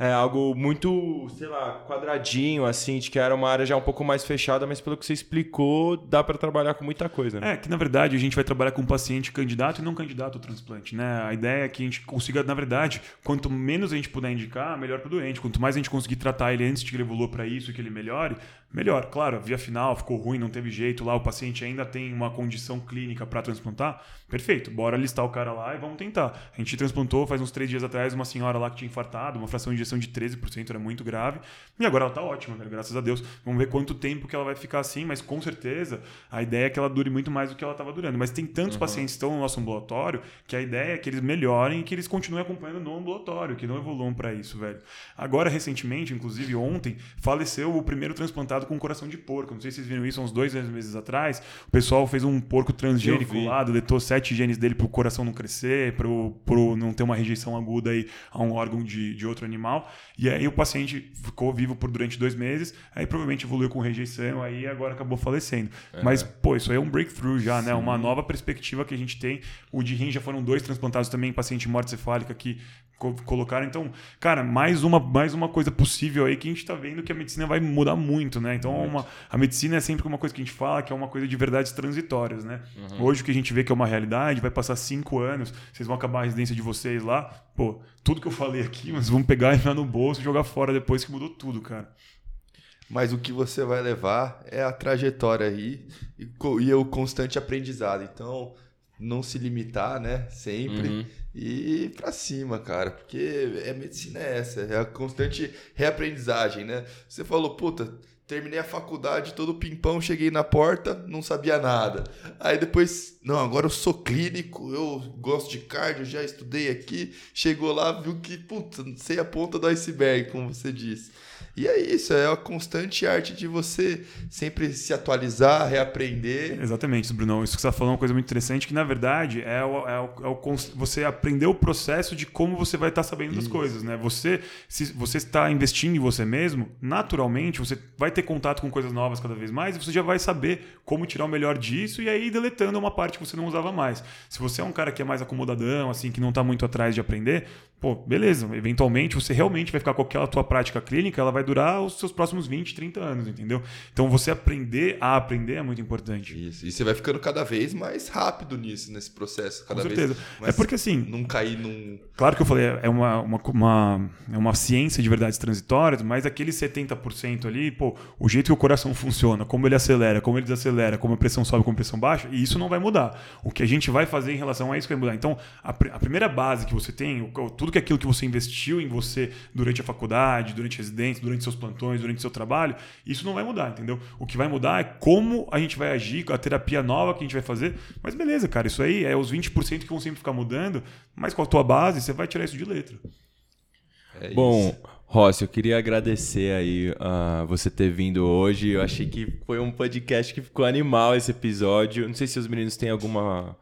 é, algo muito, sei lá, quadradinho, assim, de que era uma área já um pouco mais fechada, mas pelo que você explicou, dá pra trabalhar com muita coisa, né? É, que na verdade a gente vai trabalhar com paciente candidato e não candidato ao transplante, né? A ideia é que a gente consiga, na verdade, quanto menos a gente puder indicar, melhor para o doente. Quanto mais a gente conseguir tratar ele antes de que ele evolua para isso que ele melhore, melhor. Claro, a via final ficou ruim, não teve jeito lá, o paciente ainda tem uma condição clínica para transplantar, perfeito, bora listar o cara lá e vamos tentar. A gente transplantou faz uns três dias atrás uma senhora lá que tinha infartado, uma fração de injeção de 13%, era muito grave, e agora ela tá ótima, velho, graças a Deus. Vamos ver quanto tempo que ela vai ficar assim, mas com certeza a ideia é que ela dure muito mais do que ela estava durando. Mas tem tantos pacientes que estão no nosso ambulatório que a ideia é que eles melhorem e que eles continuem acompanhando no ambulatório, que não evoluam para isso, velho. Agora, recentemente, inclusive ontem, faleceu o primeiro transplantado com coração de porco. Não sei se vocês viram isso uns dois meses atrás. O pessoal fez um porco transgênico lá, deletou sete genes dele pro coração não crescer, pro, pro não ter uma rejeição aguda aí a um órgão de, de outro animal. E aí o paciente ficou vivo por durante dois meses, aí provavelmente evoluiu com rejeição, aí agora acabou falecendo. Mas, pô, isso aí é um breakthrough já, né? Uma nova perspectiva que a gente tem. O de rim já foram dois transplantados também em paciente morte cefálica que co colocaram. Então, cara, mais uma, mais uma coisa possível aí que a gente está vendo que a medicina vai mudar muito, né? Então, uma, a medicina é sempre uma coisa que a gente fala que é uma coisa de verdades transitórias, né? Uhum. Hoje o que a gente vê que é uma realidade, vai passar cinco anos, vocês vão acabar a residência de vocês lá, pô, tudo que eu falei aqui, mas vamos pegar e enfiar no bolso e jogar fora depois que mudou tudo, cara. Mas o que você vai levar é a trajetória aí e, e o constante aprendizado. Então, não se limitar, né? Sempre. Uhum. E ir pra cima, cara. Porque a medicina é essa, é a constante reaprendizagem, né? Você falou, puta, terminei a faculdade, todo pimpão, cheguei na porta, não sabia nada. Aí depois, não, agora eu sou clínico, eu gosto de cardio, já estudei aqui. Chegou lá, viu que, puta, sei a ponta do iceberg, como você disse. E é isso, é a constante arte de você sempre se atualizar, reaprender. Exatamente, Bruno. Isso que você está falando é uma coisa muito interessante, que na verdade é, o, é, o, é o, você aprender o processo de como você vai estar tá sabendo isso. das coisas. Né? Você, se você está investindo em você mesmo, naturalmente você vai ter contato com coisas novas cada vez mais e você já vai saber como tirar o melhor disso e aí deletando uma parte que você não usava mais. Se você é um cara que é mais acomodadão, assim, que não está muito atrás de aprender, pô, beleza, eventualmente você realmente vai ficar com aquela tua prática clínica, ela vai durar os seus próximos 20, 30 anos, entendeu? Então você aprender a aprender é muito importante. Isso, e você vai ficando cada vez mais rápido nisso, nesse processo, cada com certeza. vez. É porque assim, não cair num Claro que eu falei, é uma, uma, uma, é uma ciência de verdades transitórias, mas aquele 70% ali, pô, o jeito que o coração funciona, como ele acelera, como ele desacelera, como a pressão sobe, como a pressão baixa, e isso não vai mudar. O que a gente vai fazer em relação a isso vai mudar. Então, a, a primeira base que você tem, o, tudo tudo que aquilo que você investiu em você durante a faculdade, durante a residência, durante seus plantões, durante seu trabalho, isso não vai mudar, entendeu? O que vai mudar é como a gente vai agir, a terapia nova que a gente vai fazer. Mas beleza, cara, isso aí é os 20% que vão sempre ficar mudando, mas com a tua base, você vai tirar isso de letra. É Bom, Rossi, eu queria agradecer aí uh, você ter vindo hoje. Eu achei que foi um podcast que ficou animal esse episódio. Não sei se os meninos têm alguma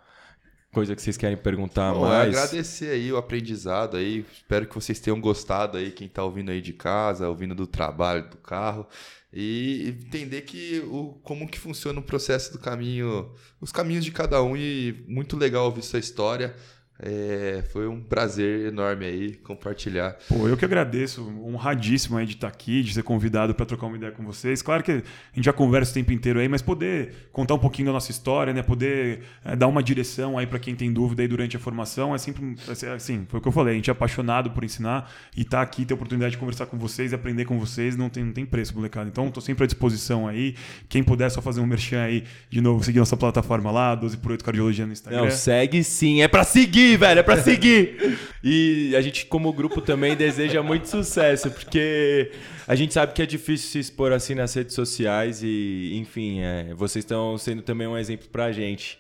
coisa que vocês querem perguntar Bom, mais. Agradecer aí o aprendizado aí. Espero que vocês tenham gostado aí, quem está ouvindo aí de casa, ouvindo do trabalho, do carro. E entender que o, como que funciona o processo do caminho, os caminhos de cada um. E muito legal ouvir sua história. É, foi um prazer enorme aí compartilhar. Pô, eu que agradeço, honradíssimo aí de estar aqui, de ser convidado para trocar uma ideia com vocês. Claro que a gente já conversa o tempo inteiro aí, mas poder contar um pouquinho da nossa história, né? Poder é, dar uma direção aí para quem tem dúvida aí durante a formação, é sempre assim, foi o que eu falei, a gente é apaixonado por ensinar e estar tá aqui, ter a oportunidade de conversar com vocês, aprender com vocês, não tem, não tem preço, molecada. Então, estou sempre à disposição aí. Quem puder só fazer um merchan aí, de novo, seguir nossa plataforma lá, 12 por 8 Cardiologia no Instagram. Não, segue sim, é para seguir seguir, velho, é pra seguir. E a gente, como grupo, também deseja muito sucesso, porque a gente sabe que é difícil se expor assim nas redes sociais e, enfim, é, vocês estão sendo também um exemplo pra gente.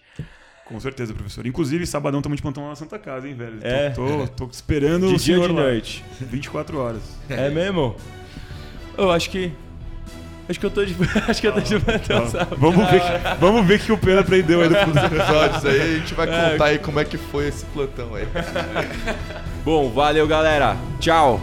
Com certeza, professor. Inclusive, sabadão estamos de plantão lá na Santa Casa, hein, velho? É. Tô, tô, tô esperando de o dia senhor de noite. 24 horas. É mesmo? Eu acho que Acho que eu tô de, acho que eu tô de plantão? Vamos ver, que, vamos ver que o Pedro aprendeu aí no fundo dos episódios aí. A gente vai é. contar aí como é que foi esse plantão aí. Bom, valeu, galera. Tchau.